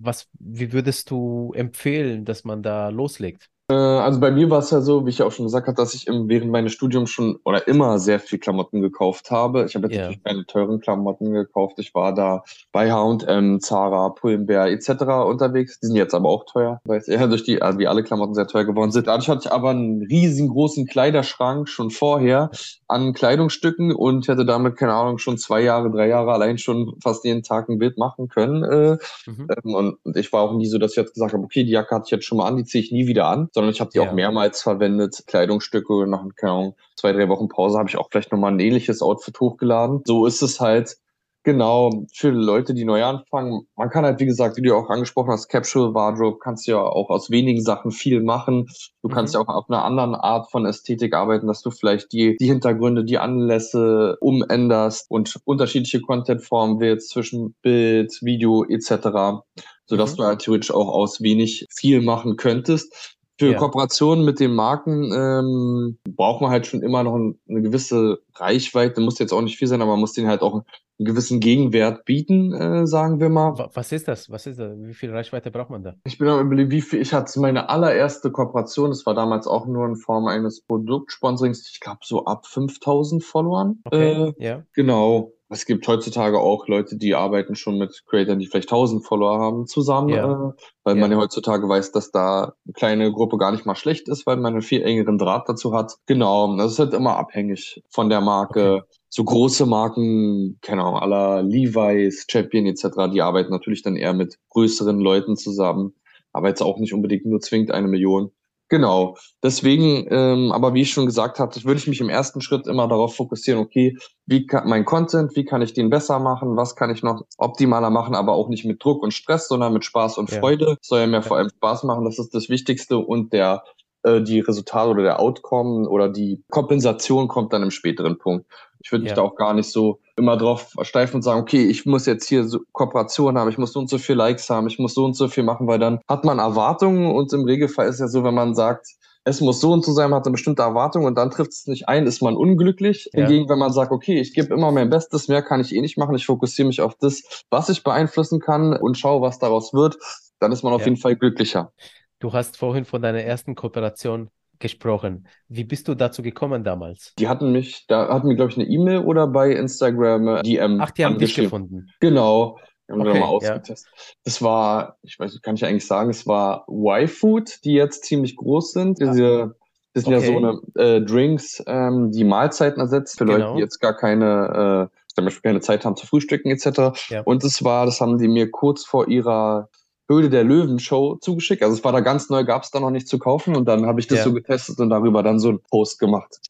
Was, wie würdest du empfehlen, dass man da loslegt? Äh, also bei mir war es ja so, wie ich auch schon gesagt habe, dass ich im, während meines Studiums schon oder immer sehr viel Klamotten gekauft habe. Ich habe jetzt yeah. natürlich keine teuren Klamotten gekauft. Ich war da bei H&M, Zara, Pull&Bear etc. unterwegs. Die sind jetzt aber auch teuer, weil es eher durch die, also wie alle Klamotten sehr teuer geworden sind. Dadurch hatte ich aber einen riesengroßen Kleiderschrank schon vorher an Kleidungsstücken und hätte damit, keine Ahnung, schon zwei Jahre, drei Jahre allein schon fast jeden Tag ein Bild machen können. Äh, mhm. Ähm, und ich war auch nie so, dass ich jetzt gesagt habe, okay, die Jacke hatte ich jetzt schon mal an, die ziehe ich nie wieder an sondern ich habe die ja. auch mehrmals verwendet. Kleidungsstücke nach keine zwei, drei Wochen Pause habe ich auch vielleicht nochmal ein ähnliches Outfit hochgeladen. So ist es halt Genau, für Leute, die neu anfangen. Man kann halt, wie gesagt, wie du auch angesprochen hast, Capsule Wardrobe, kannst ja auch aus wenigen Sachen viel machen. Du mhm. kannst ja auch auf einer anderen Art von Ästhetik arbeiten, dass du vielleicht die, die Hintergründe, die Anlässe umänderst und unterschiedliche Contentformen wählst zwischen Bild, Video etc., sodass mhm. du halt theoretisch auch aus wenig viel machen könntest. Für ja. Kooperationen mit den Marken ähm, braucht man halt schon immer noch ein, eine gewisse Reichweite. Muss jetzt auch nicht viel sein, aber man muss denen halt auch einen gewissen Gegenwert bieten, äh, sagen wir mal. Was ist das? Was ist das? Wie viel Reichweite braucht man da? Ich bin am überlegen, wie viel. Ich hatte meine allererste Kooperation. Das war damals auch nur in Form eines Produktsponsorings. Ich glaube so ab 5000 Followern. Okay, äh, ja. Genau es gibt heutzutage auch Leute, die arbeiten schon mit Creators, die vielleicht 1000 Follower haben, zusammen, ja. äh, weil ja. man ja heutzutage weiß, dass da eine kleine Gruppe gar nicht mal schlecht ist, weil man einen viel engeren Draht dazu hat. Genau, das ist halt immer abhängig von der Marke. Okay. So große Marken, keine Ahnung, aller Levi's, Champion etc., die arbeiten natürlich dann eher mit größeren Leuten zusammen, aber jetzt auch nicht unbedingt nur zwingend eine Million. Genau. Deswegen, ähm, aber wie ich schon gesagt habe, würde ich mich im ersten Schritt immer darauf fokussieren, okay, wie kann mein Content, wie kann ich den besser machen, was kann ich noch optimaler machen, aber auch nicht mit Druck und Stress, sondern mit Spaß und ja. Freude. Soll ja mir ja. vor allem Spaß machen, das ist das Wichtigste und der äh, die Resultate oder der Outcome oder die Kompensation kommt dann im späteren Punkt. Ich würde mich ja. da auch gar nicht so immer drauf versteifen und sagen, okay, ich muss jetzt hier so Kooperation haben, ich muss so und so viel Likes haben, ich muss so und so viel machen, weil dann hat man Erwartungen und im Regelfall ist ja so, wenn man sagt, es muss so und so sein, man hat eine bestimmte Erwartung und dann trifft es nicht ein, ist man unglücklich. Ja. Hingegen, wenn man sagt, okay, ich gebe immer mein Bestes, mehr kann ich eh nicht machen, ich fokussiere mich auf das, was ich beeinflussen kann und schaue, was daraus wird, dann ist man auf ja. jeden Fall glücklicher. Du hast vorhin von deiner ersten Kooperation gesprochen. Wie bist du dazu gekommen damals? Die hatten mich, da hatten mir, glaube ich, eine E-Mail oder bei Instagram äh, DM. Ach, die haben dich gefunden. Genau. Haben okay, wir mal ausgetestet. Ja. Das war, ich weiß, kann ich eigentlich sagen, es war Y-Food, die jetzt ziemlich groß sind. Ah. Diese, das sind okay. ja so eine äh, Drinks, ähm, die Mahlzeiten ersetzt für genau. Leute, die jetzt gar keine, äh, zum Beispiel keine Zeit haben zu frühstücken etc. Ja. Und das war, das haben die mir kurz vor ihrer Höhle der Löwen Show zugeschickt. Also es war da ganz neu, gab es da noch nicht zu kaufen und dann habe ich das ja. so getestet und darüber dann so einen Post gemacht.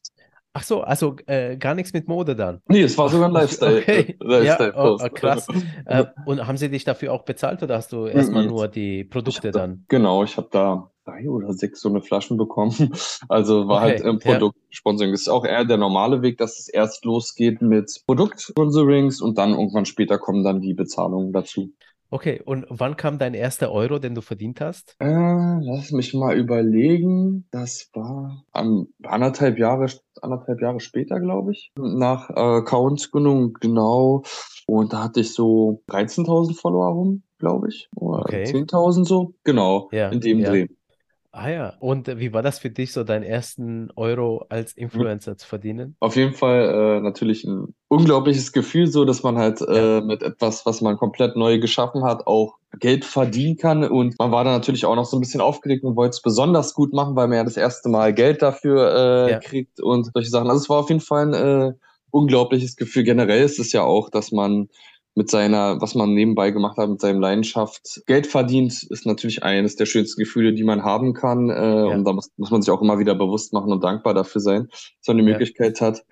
Ach so, also äh, gar nichts mit Mode dann. Nee, es war sogar ein Lifestyle. Okay. Lifestyle ja, oh, oh, krass. äh, und haben sie dich dafür auch bezahlt oder hast du erstmal nur die Produkte dann? genau, ich habe da drei oder sechs so eine Flaschen bekommen. Also war halt okay, halt im Produktsponsoring. Ja. Das ist auch eher der normale Weg, dass es erst losgeht mit Produktsponsorings und dann irgendwann später kommen dann die Bezahlungen dazu. Okay, und wann kam dein erster Euro, den du verdient hast? Äh, lass mich mal überlegen. Das war am anderthalb Jahre, anderthalb Jahre später, glaube ich, nach äh, Accountgründung, genau. Und da hatte ich so 13.000 Follower rum, glaube ich. Oder okay. 10.000 so. Genau, ja, in dem ja. Dreh. Ah ja, und wie war das für dich, so deinen ersten Euro als Influencer zu verdienen? Auf jeden Fall äh, natürlich ein unglaubliches Gefühl, so dass man halt ja. äh, mit etwas, was man komplett neu geschaffen hat, auch Geld verdienen kann. Und man war da natürlich auch noch so ein bisschen aufgeregt und wollte es besonders gut machen, weil man ja das erste Mal Geld dafür äh, ja. kriegt und solche Sachen. Also es war auf jeden Fall ein äh, unglaubliches Gefühl. Generell ist es ja auch, dass man mit seiner, was man nebenbei gemacht hat, mit seinem Leidenschaft Geld verdient, ist natürlich eines der schönsten Gefühle, die man haben kann. Äh, ja. Und da muss, muss man sich auch immer wieder bewusst machen und dankbar dafür sein, dass man die ja. Möglichkeit hat.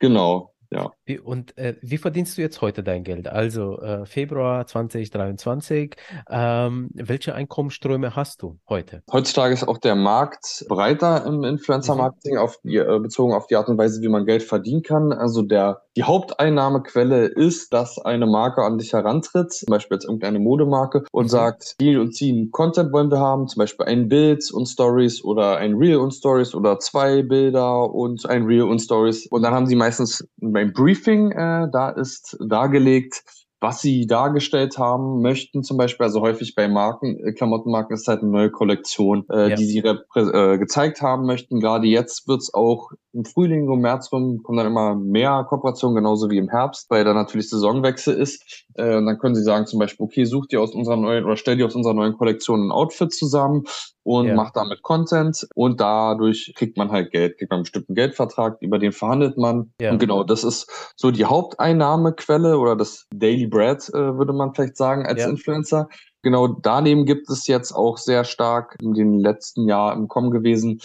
Genau. Ja. Wie, und äh, wie verdienst du jetzt heute dein Geld? Also äh, Februar 2023. Ähm, welche Einkommensströme hast du heute? Heutzutage ist auch der Markt breiter im Influencer-Marketing mhm. auf äh, bezogen auf die Art und Weise, wie man Geld verdienen kann. Also der die Haupteinnahmequelle ist, dass eine Marke an dich herantritt, zum Beispiel jetzt irgendeine Modemarke und mhm. sagt, die und ziehen Content wollen wir haben, zum Beispiel ein Bild und Stories oder ein Reel und Stories oder zwei Bilder und ein Reel und Stories. Und dann haben sie meistens beim Briefing, äh, da ist dargelegt, was sie dargestellt haben möchten, zum Beispiel, also häufig bei Marken, äh, Klamottenmarken ist halt eine neue Kollektion, äh, ja. die sie äh, gezeigt haben möchten. Gerade jetzt wird's auch im Frühling, im März rum, kommen dann immer mehr Kooperationen, genauso wie im Herbst, weil da natürlich Saisonwechsel ist. Äh, und dann können sie sagen zum Beispiel, okay, such dir aus unserer neuen oder stell dir aus unserer neuen Kollektion ein Outfit zusammen und ja. macht damit Content und dadurch kriegt man halt Geld, kriegt man einen bestimmten Geldvertrag, über den verhandelt man. Ja. Und genau, das ist so die Haupteinnahmequelle oder das Daily Bread, äh, würde man vielleicht sagen, als ja. Influencer. Genau daneben gibt es jetzt auch sehr stark in den letzten Jahren im Kommen gewesen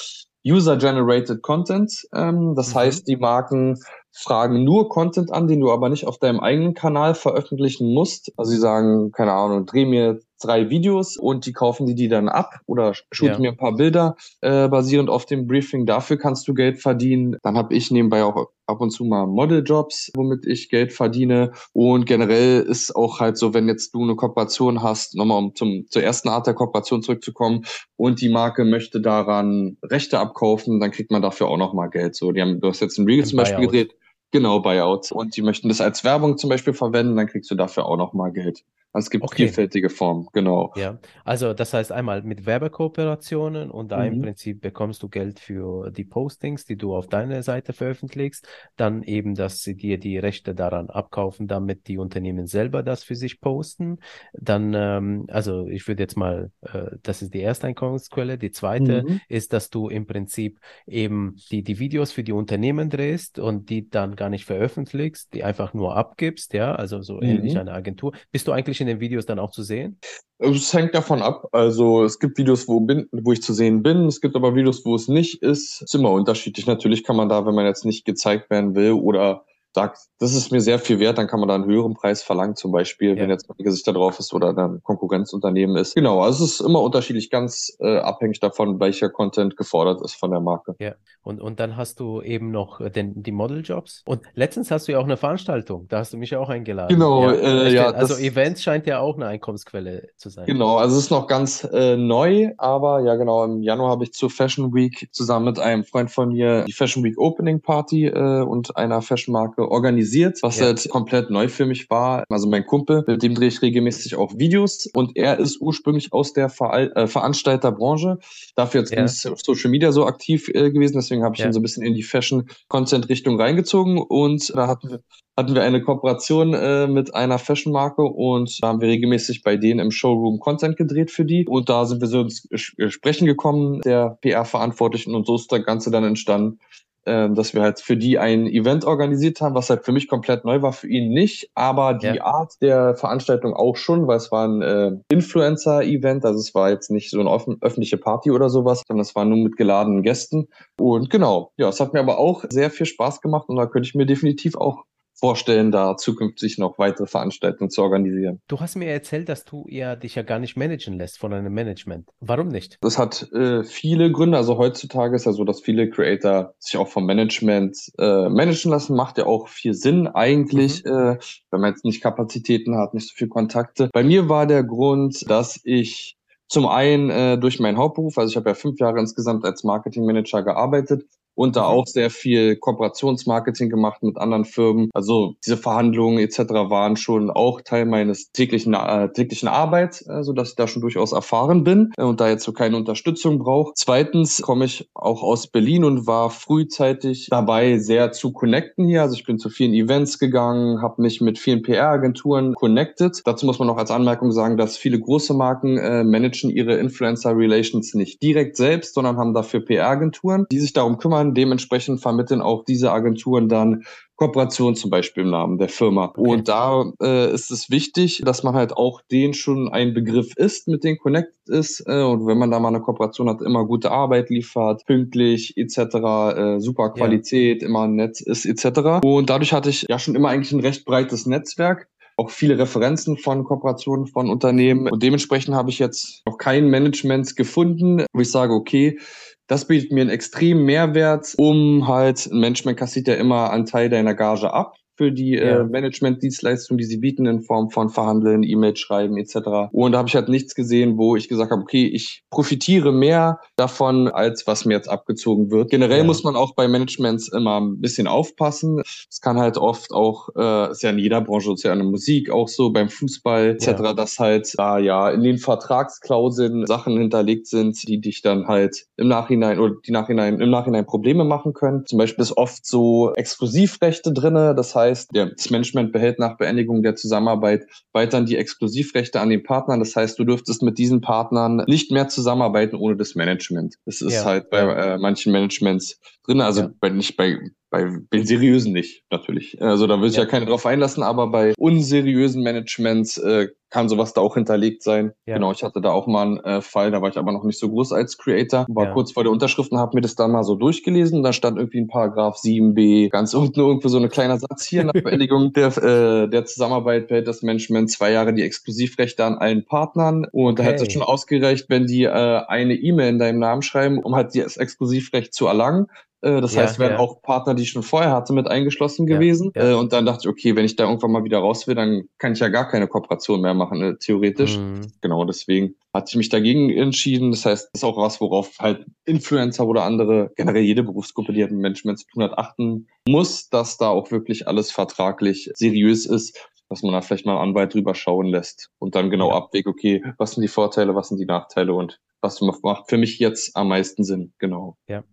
User-Generated Content. Ähm, das mhm. heißt, die Marken fragen nur Content an, den du aber nicht auf deinem eigenen Kanal veröffentlichen musst. Also sie sagen, keine Ahnung, dreh mir drei Videos und die kaufen die die dann ab oder shooten ja. mir ein paar Bilder äh, basierend auf dem Briefing. Dafür kannst du Geld verdienen. Dann habe ich nebenbei auch ab und zu mal Modeljobs, womit ich Geld verdiene. Und generell ist auch halt so, wenn jetzt du eine Kooperation hast, nochmal um zum, zur ersten Art der Kooperation zurückzukommen und die Marke möchte daran Rechte abkaufen, dann kriegt man dafür auch nochmal Geld. So, die haben, du hast jetzt ein Reel zum Beispiel gedreht. Genau, Buyout. Und die möchten das als Werbung zum Beispiel verwenden, dann kriegst du dafür auch nochmal Geld. Also es gibt okay. vielfältige Formen, genau. Ja, also das heißt einmal mit Werbekooperationen und da mhm. im Prinzip bekommst du Geld für die Postings, die du auf deiner Seite veröffentlichst. Dann eben, dass sie dir die Rechte daran abkaufen, damit die Unternehmen selber das für sich posten. Dann, ähm, also ich würde jetzt mal, äh, das ist die erste Einkommensquelle. Die zweite mhm. ist, dass du im Prinzip eben die, die Videos für die Unternehmen drehst und die dann gar nicht veröffentlichst, die einfach nur abgibst, ja, also so mhm. ähnlich eine Agentur. Bist du eigentlich in den Videos dann auch zu sehen? Es hängt davon ab. Also es gibt Videos, wo, bin, wo ich zu sehen bin. Es gibt aber Videos, wo es nicht ist. Es ist immer unterschiedlich. Natürlich kann man da, wenn man jetzt nicht gezeigt werden will oder sagt, das ist mir sehr viel wert, dann kann man da einen höheren Preis verlangen, zum Beispiel, ja. wenn jetzt ein Gesicht da drauf ist oder ein Konkurrenzunternehmen ist. Genau, also es ist immer unterschiedlich, ganz äh, abhängig davon, welcher Content gefordert ist von der Marke. Ja, und, und dann hast du eben noch äh, den, die Modeljobs. Und letztens hast du ja auch eine Veranstaltung, da hast du mich ja auch eingeladen. Genau, ja. Äh, ja also Events scheint ja auch eine Einkommensquelle zu sein. Genau, also es ist noch ganz äh, neu, aber ja genau, im Januar habe ich zur Fashion Week zusammen mit einem Freund von mir die Fashion Week Opening Party äh, und einer Fashion Marke organisiert, was ja. halt komplett neu für mich war. Also mein Kumpel, mit dem drehe ich regelmäßig auch Videos und er ist ursprünglich aus der Ver äh, Veranstalterbranche, dafür jetzt ja. Social Media so aktiv äh, gewesen, deswegen habe ich ja. ihn so ein bisschen in die Fashion-Content-Richtung reingezogen und da hatten wir hatten wir eine Kooperation äh, mit einer Fashion-Marke und da haben wir regelmäßig bei denen im Showroom Content gedreht für die. Und da sind wir so ins Sprechen gekommen, der PR-Verantwortlichen, und so ist das Ganze dann entstanden, äh, dass wir halt für die ein Event organisiert haben, was halt für mich komplett neu war, für ihn nicht, aber die ja. Art der Veranstaltung auch schon, weil es war ein äh, Influencer-Event, also es war jetzt nicht so eine öffentliche Party oder sowas, sondern es war nur mit geladenen Gästen. Und genau, ja, es hat mir aber auch sehr viel Spaß gemacht und da könnte ich mir definitiv auch vorstellen, da zukünftig noch weitere Veranstaltungen zu organisieren. Du hast mir erzählt, dass du ja dich ja gar nicht managen lässt von einem Management. Warum nicht? Das hat äh, viele Gründe. Also heutzutage ist ja so, dass viele Creator sich auch vom Management äh, managen lassen. Macht ja auch viel Sinn eigentlich, mhm. äh, wenn man jetzt nicht Kapazitäten hat, nicht so viel Kontakte. Bei mir war der Grund, dass ich zum einen äh, durch meinen Hauptberuf, also ich habe ja fünf Jahre insgesamt als Marketingmanager gearbeitet und da mhm. auch sehr viel Kooperationsmarketing gemacht mit anderen Firmen. Also diese Verhandlungen etc. waren schon auch Teil meines täglichen äh, täglichen Arbeit, äh, so dass ich da schon durchaus erfahren bin äh, und da jetzt so keine Unterstützung brauche. Zweitens komme ich auch aus Berlin und war frühzeitig dabei, sehr zu connecten hier. Also ich bin zu vielen Events gegangen, habe mich mit vielen PR-Agenturen connected. Dazu muss man noch als Anmerkung sagen, dass viele große Marken äh, managen ihre Influencer-Relations nicht direkt selbst, sondern haben dafür PR-Agenturen, die sich darum kümmern Agenturen. Dementsprechend vermitteln auch diese Agenturen dann Kooperation zum Beispiel im Namen der Firma. Okay. Und da äh, ist es wichtig, dass man halt auch den schon ein Begriff ist, mit denen connected ist. Äh, und wenn man da mal eine Kooperation hat, immer gute Arbeit liefert, pünktlich etc., äh, super Qualität, ja. immer nett ist etc. Und dadurch hatte ich ja schon immer eigentlich ein recht breites Netzwerk auch viele Referenzen von Kooperationen von Unternehmen. Und dementsprechend habe ich jetzt noch kein Management gefunden, wo ich sage, okay, das bietet mir einen extremen Mehrwert, um halt, ein Management kassiert ja immer einen Teil deiner Gage ab für die äh, ja. äh, Management-Dienstleistung, die sie bieten in Form von Verhandeln, E-Mail schreiben etc. Und da habe ich halt nichts gesehen, wo ich gesagt habe, okay, ich profitiere mehr davon, als was mir jetzt abgezogen wird. Generell ja. muss man auch bei Managements immer ein bisschen aufpassen. Es kann halt oft auch, äh, ist ja in jeder Branche, ist ja in der Musik auch so, beim Fußball etc., ja. dass halt da ja in den Vertragsklauseln Sachen hinterlegt sind, die dich dann halt im Nachhinein oder die Nachhinein im Nachhinein Probleme machen können. Zum Beispiel ist oft so Exklusivrechte drinne, das heißt heißt, das Management behält nach Beendigung der Zusammenarbeit weiterhin die Exklusivrechte an den Partnern. Das heißt, du dürftest mit diesen Partnern nicht mehr zusammenarbeiten ohne das Management. Das ist ja. halt bei äh, manchen Managements drin. Also ja. bei, nicht bei bei den seriösen nicht, natürlich. Also da will sich ja. ja keiner drauf einlassen, aber bei unseriösen Managements äh, kann sowas da auch hinterlegt sein. Ja. Genau, ich hatte da auch mal einen äh, Fall, da war ich aber noch nicht so groß als Creator, war ja. kurz vor der Unterschrift und habe mir das dann mal so durchgelesen. Da stand irgendwie ein Paragraph 7b, ganz unten irgendwo so ein kleiner Satz hier nach Beendigung der, äh, der Zusammenarbeit behält das Management zwei Jahre die Exklusivrechte an allen Partnern und okay. da hätte es schon ausgereicht, wenn die äh, eine E-Mail in deinem Namen schreiben, um halt das Exklusivrecht zu erlangen. Äh, das ja, heißt, wären ja. auch Partner, die ich schon vorher hatte, mit eingeschlossen gewesen. Ja, äh, und dann dachte ich, okay, wenn ich da irgendwann mal wieder raus will, dann kann ich ja gar keine Kooperation mehr machen, äh, theoretisch. Mhm. Genau, deswegen hatte ich mich dagegen entschieden. Das heißt, das ist auch was, worauf halt Influencer oder andere, generell jede Berufsgruppe, die halt mit Management zu tun hat, achten muss, dass da auch wirklich alles vertraglich seriös ist dass man da vielleicht mal einen Anwalt drüber schauen lässt und dann genau abwägt, okay, was sind die Vorteile, was sind die Nachteile und was macht für mich jetzt am meisten Sinn, genau. Ja,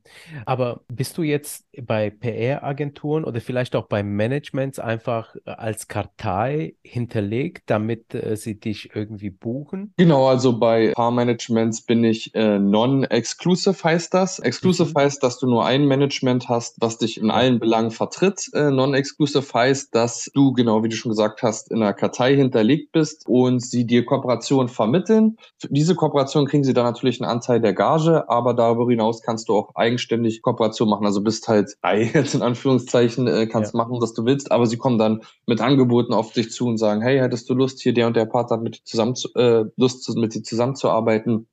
aber bist du jetzt bei PR-Agenturen oder vielleicht auch bei Managements einfach äh, als Kartei hinterlegt, damit äh, sie dich irgendwie buchen? Genau, also bei Paar-Managements bin ich äh, non-exclusive heißt das. Exclusive mhm. heißt, dass du nur ein Management hast, was dich in allen Belangen vertritt. Äh, non-exclusive heißt, dass du, genau wie du schon gesagt hast, in einer Kartei hinterlegt bist und sie dir Kooperation vermitteln. Für diese Kooperation kriegen sie dann natürlich einen Anteil der Gage, aber darüber hinaus kannst du auch eigenständig Kooperation machen. Also bist halt frei, jetzt in Anführungszeichen, äh, kannst ja. machen, was du willst, aber sie kommen dann mit Angeboten auf dich zu und sagen, hey, hättest du Lust, hier der und der Partner mit zusammen zu, äh, Lust mit dir zusammenzuarbeiten?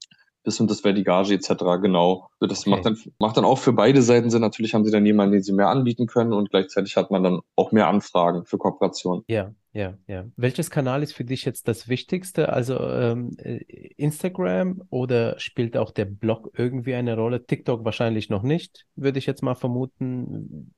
Das und das wäre die Gage etc. Genau. Das okay. macht, dann, macht dann auch für beide Seiten Sinn. Natürlich haben sie dann jemanden, den sie mehr anbieten können und gleichzeitig hat man dann auch mehr Anfragen für Kooperation. Ja, ja, ja. Welches Kanal ist für dich jetzt das Wichtigste? Also ähm, äh, Instagram oder spielt auch der Blog irgendwie eine Rolle? TikTok wahrscheinlich noch nicht, würde ich jetzt mal vermuten.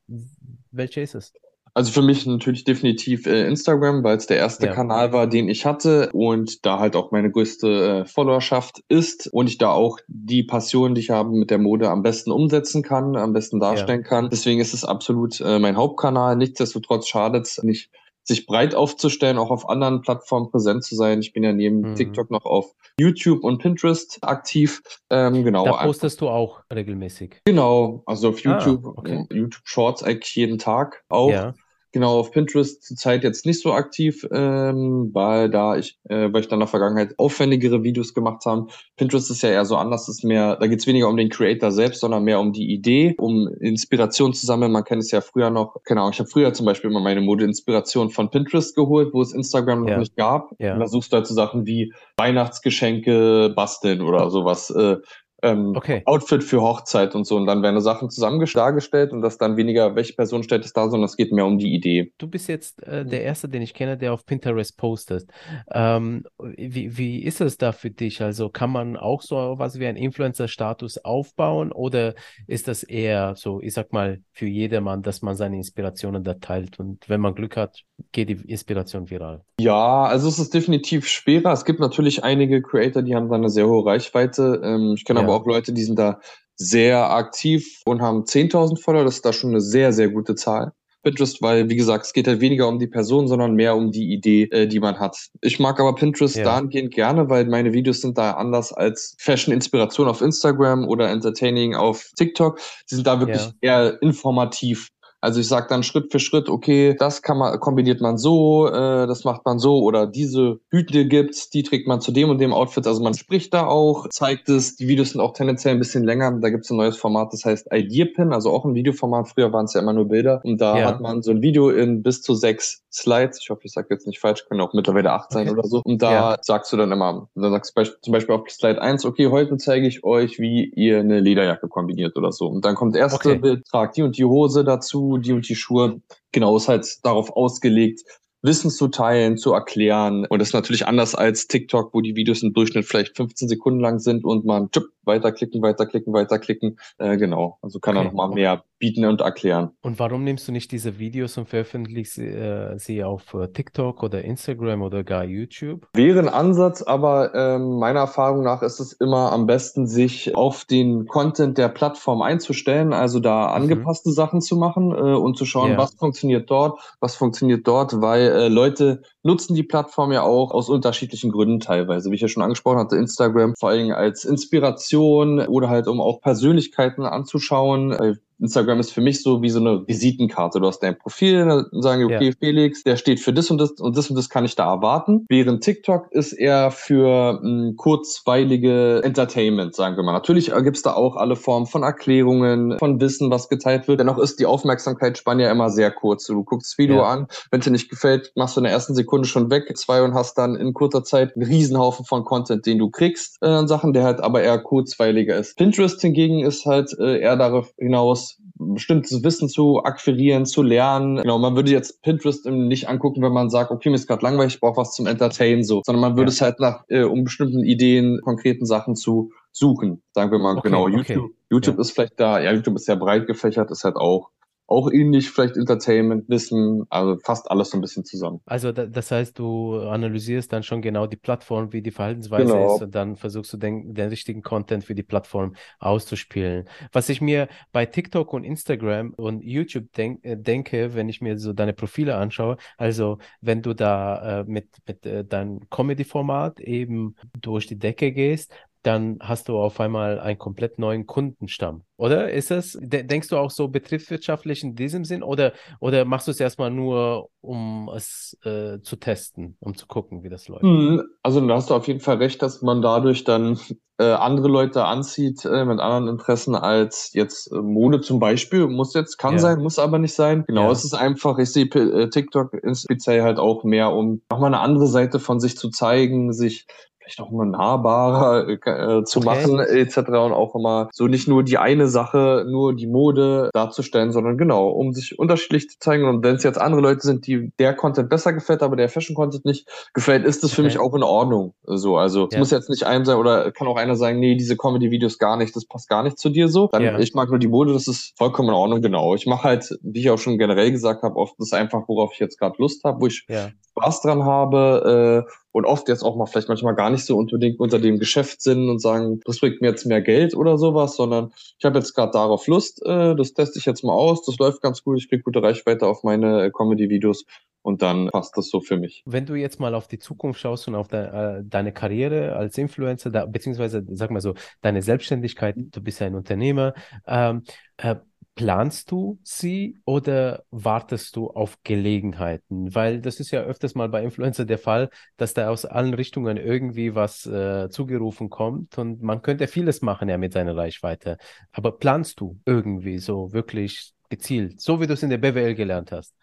Welche ist es? Also für mich natürlich definitiv äh, Instagram, weil es der erste ja. Kanal war, den ich hatte und da halt auch meine größte äh, Followerschaft ist und ich da auch die Passion, die ich habe mit der Mode am besten umsetzen kann, am besten darstellen ja. kann. Deswegen ist es absolut äh, mein Hauptkanal. Nichtsdestotrotz schadet es nicht sich breit aufzustellen, auch auf anderen Plattformen präsent zu sein. Ich bin ja neben mhm. TikTok noch auf YouTube und Pinterest aktiv. Ähm, genau. Da postest du auch regelmäßig. Genau, also auf ah, YouTube, ah, okay. YouTube Shorts eigentlich jeden Tag auch. Ja. Genau, auf Pinterest zurzeit jetzt nicht so aktiv, ähm, weil da ich, äh, weil ich dann in der Vergangenheit aufwendigere Videos gemacht habe. Pinterest ist ja eher so anders, ist mehr, da geht's weniger um den Creator selbst, sondern mehr um die Idee, um Inspiration zu sammeln. Man kennt es ja früher noch, genau, ich habe früher zum Beispiel immer meine Mode-Inspiration von Pinterest geholt, wo es Instagram noch ja. nicht gab. Ja. Und da suchst du halt so Sachen wie Weihnachtsgeschenke basteln oder sowas. Äh, ähm, okay. Outfit für Hochzeit und so. Und dann werden Sachen zusammen dargestellt und das dann weniger, welche Person stellt es dar, sondern es geht mehr um die Idee. Du bist jetzt äh, der Erste, den ich kenne, der auf Pinterest postet. Ähm, wie, wie ist es da für dich? Also kann man auch so was wie ein Influencer-Status aufbauen oder ist das eher so, ich sag mal, für jedermann, dass man seine Inspirationen da teilt und wenn man Glück hat, geht die Inspiration viral? Ja, also es ist definitiv schwerer. Es gibt natürlich einige Creator, die haben da eine sehr hohe Reichweite. Ähm, ich kenne ja. Aber auch Leute, die sind da sehr aktiv und haben 10.000 Follower. Das ist da schon eine sehr, sehr gute Zahl. Pinterest, weil, wie gesagt, es geht halt weniger um die Person, sondern mehr um die Idee, äh, die man hat. Ich mag aber Pinterest ja. dahingehend gerne, weil meine Videos sind da anders als Fashion-Inspiration auf Instagram oder Entertaining auf TikTok. Sie sind da wirklich ja. eher informativ also ich sage dann Schritt für Schritt, okay, das kann man, kombiniert man so, äh, das macht man so oder diese Hüte gibt's, die trägt man zu dem und dem Outfit. Also man spricht da auch, zeigt es. Die Videos sind auch tendenziell ein bisschen länger. Da gibt's ein neues Format, das heißt Ideapin, also auch ein Videoformat. Früher waren es ja immer nur Bilder. Und da ja. hat man so ein Video in bis zu sechs Slides. Ich hoffe, ich sage jetzt nicht falsch, können auch mittlerweile acht sein okay. oder so. Und da ja. sagst du dann immer, dann sagst du zum Beispiel auf Slide 1, okay, heute zeige ich euch, wie ihr eine Lederjacke kombiniert oder so. Und dann kommt der erste okay. Bild, tragt die und die Hose dazu, die und die Schuhe. Genau, ist halt darauf ausgelegt, Wissen zu teilen, zu erklären. Und das ist natürlich anders als TikTok, wo die Videos im Durchschnitt vielleicht 15 Sekunden lang sind und man tschüpp, weiterklicken, weiterklicken, weiterklicken. Äh, genau. Also kann okay. er nochmal mehr bieten und erklären. Und warum nimmst du nicht diese Videos und veröffentlichst äh, sie auf äh, TikTok oder Instagram oder gar YouTube? Wäre ein Ansatz, aber ähm, meiner Erfahrung nach ist es immer am besten, sich auf den Content der Plattform einzustellen, also da mhm. angepasste mhm. Sachen zu machen äh, und zu schauen, ja. was funktioniert dort, was funktioniert dort, weil äh, Leute nutzen die Plattform ja auch aus unterschiedlichen Gründen teilweise. Wie ich ja schon angesprochen hatte, Instagram vor allem als Inspiration oder halt um auch Persönlichkeiten anzuschauen. Instagram ist für mich so wie so eine Visitenkarte. Du hast dein Profil, dann sagen, okay, ja. Felix, der steht für das und das und das und das kann ich da erwarten. Während TikTok ist eher für mh, kurzweilige Entertainment, sagen wir mal. Natürlich gibt es da auch alle Formen von Erklärungen, von Wissen, was geteilt wird. Dennoch ist die Aufmerksamkeitsspanne ja immer sehr kurz. Du guckst das Video ja. an, wenn es dir nicht gefällt, machst du in der ersten Sekunde schon weg, zwei und hast dann in kurzer Zeit einen Riesenhaufen von Content, den du kriegst äh, an Sachen, der halt aber eher kurzweiliger ist. Pinterest hingegen ist halt äh, eher darauf hinaus, bestimmtes Wissen zu akquirieren, zu lernen. Genau, man würde jetzt Pinterest nicht angucken, wenn man sagt, okay, mir ist gerade langweilig, ich brauche was zum Entertain, so, sondern man würde ja. es halt nach, äh, um bestimmten Ideen, konkreten Sachen zu suchen, sagen wir mal. Okay, genau, YouTube, okay. YouTube ja. ist vielleicht da, ja, YouTube ist sehr breit gefächert, ist halt auch auch ähnlich, vielleicht Entertainment, Wissen, also fast alles so ein bisschen zusammen. Also da, das heißt, du analysierst dann schon genau die Plattform, wie die Verhaltensweise genau. ist und dann versuchst du den, den richtigen Content für die Plattform auszuspielen. Was ich mir bei TikTok und Instagram und YouTube denk, äh, denke, wenn ich mir so deine Profile anschaue, also wenn du da äh, mit, mit äh, deinem Comedy-Format eben durch die Decke gehst, dann hast du auf einmal einen komplett neuen Kundenstamm. Oder ist das, denkst du auch so betriebswirtschaftlich in diesem Sinn oder, oder machst du es erstmal nur, um es äh, zu testen, um zu gucken, wie das läuft? Hm, also da hast du auf jeden Fall recht, dass man dadurch dann äh, andere Leute anzieht äh, mit anderen Interessen als jetzt äh, Mode zum Beispiel. Muss jetzt, kann ja. sein, muss aber nicht sein. Genau, ja. es ist einfach, ich sehe äh, TikTok speziell halt auch mehr, um nochmal eine andere Seite von sich zu zeigen, sich vielleicht auch immer nahbarer äh, zu okay. machen etc. und auch immer so nicht nur die eine Sache, nur die Mode darzustellen, sondern genau, um sich unterschiedlich zu zeigen. Und wenn es jetzt andere Leute sind, die der Content besser gefällt, aber der Fashion Content nicht gefällt, ist das okay. für mich auch in Ordnung. So, also es muss jetzt nicht einem sein oder kann auch einer sagen, nee, diese Comedy-Videos gar nicht, das passt gar nicht zu dir so. Dann ja. ich mag nur die Mode, das ist vollkommen in Ordnung, genau. Ich mache halt, wie ich auch schon generell gesagt habe, oft das einfach, worauf ich jetzt gerade Lust habe, wo ich ja. Spaß dran habe. Äh, und oft jetzt auch mal vielleicht manchmal gar nicht so unbedingt unter dem Geschäftssinn und sagen, das bringt mir jetzt mehr Geld oder sowas, sondern ich habe jetzt gerade darauf Lust, äh, das teste ich jetzt mal aus, das läuft ganz gut, ich kriege gute Reichweite auf meine äh, Comedy-Videos und dann passt das so für mich. Wenn du jetzt mal auf die Zukunft schaust und auf de, äh, deine Karriere als Influencer, da, beziehungsweise sag mal so, deine Selbstständigkeit, du bist ja ein Unternehmer, ähm, äh, Planst du sie oder wartest du auf Gelegenheiten? Weil das ist ja öfters mal bei Influencer der Fall, dass da aus allen Richtungen irgendwie was äh, zugerufen kommt und man könnte vieles machen ja mit seiner Reichweite. Aber planst du irgendwie so wirklich gezielt, so wie du es in der BWL gelernt hast?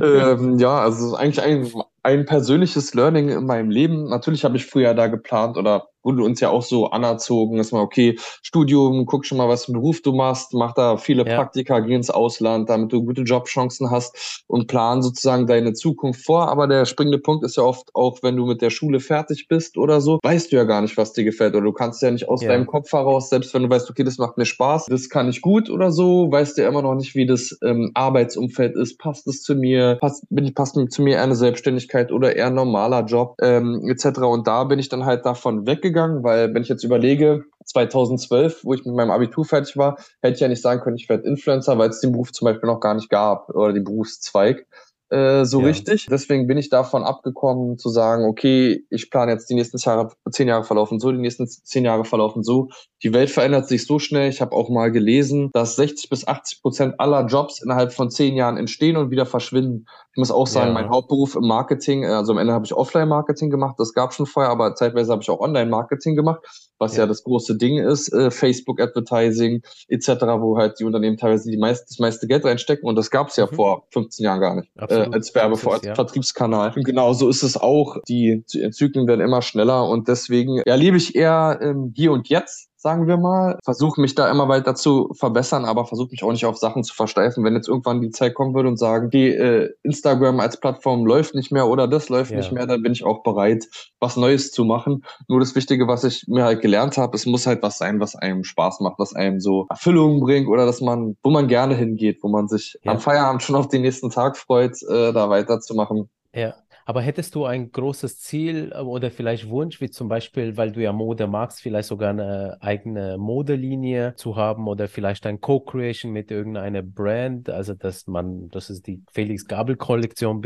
ähm, ja, also eigentlich ein, ein persönliches Learning in meinem Leben. Natürlich habe ich früher da geplant oder wurde uns ja auch so anerzogen, dass man, okay, Studium, guck schon mal, was für einen Beruf du machst, mach da viele ja. Praktika, geh ins Ausland, damit du gute Jobchancen hast und plan sozusagen deine Zukunft vor. Aber der springende Punkt ist ja oft auch, wenn du mit der Schule fertig bist oder so, weißt du ja gar nicht, was dir gefällt oder du kannst ja nicht aus ja. deinem Kopf heraus, selbst wenn du weißt, okay, das macht mir Spaß, das kann ich gut oder so, weißt du ja immer noch nicht, wie das ähm, Arbeitsumfeld ist, passt es zu mir, passt, passt zu mir eine Selbstständigkeit oder eher normaler Job ähm, etc. Und da bin ich dann halt davon weggegangen gegangen, weil wenn ich jetzt überlege, 2012, wo ich mit meinem Abitur fertig war, hätte ich ja nicht sagen können, ich werde Influencer, weil es den Beruf zum Beispiel noch gar nicht gab oder den Berufszweig äh, so ja. richtig. Deswegen bin ich davon abgekommen zu sagen, okay, ich plane jetzt die nächsten Jahre, zehn Jahre verlaufen so, die nächsten zehn Jahre verlaufen so. Die Welt verändert sich so schnell. Ich habe auch mal gelesen, dass 60 bis 80 Prozent aller Jobs innerhalb von zehn Jahren entstehen und wieder verschwinden. Ich muss auch sagen, ja. mein Hauptberuf im Marketing, also am Ende habe ich Offline-Marketing gemacht, das gab schon vorher, aber zeitweise habe ich auch Online-Marketing gemacht, was ja. ja. das große Ding ist, äh, Facebook-Advertising etc., wo halt die Unternehmen teilweise die meist, das meiste Geld reinstecken und das gab es ja mhm. vor 15 Jahren gar nicht äh, als Werbe, als ja. Vertriebskanal. Und genau so ist es auch. Die Zyklen werden immer schneller und deswegen erlebe ich eher ähm, hier und jetzt sagen wir mal. Versuche mich da immer weiter zu verbessern, aber versuche mich auch nicht auf Sachen zu versteifen. Wenn jetzt irgendwann die Zeit kommen würde und sagen, die äh, Instagram als Plattform läuft nicht mehr oder das läuft ja. nicht mehr, dann bin ich auch bereit, was Neues zu machen. Nur das Wichtige, was ich mir halt gelernt habe, es muss halt was sein, was einem Spaß macht, was einem so Erfüllung bringt oder dass man, wo man gerne hingeht, wo man sich ja. am Feierabend schon auf den nächsten Tag freut, äh, da weiterzumachen. Ja, aber hättest du ein großes Ziel äh, oder vielleicht Wunsch, wie zum Beispiel, weil du ja Mode magst, vielleicht sogar eine eigene Modelinie zu haben oder vielleicht ein Co-Creation mit irgendeiner Brand, also dass man, dass es die Felix Gabel Kollektion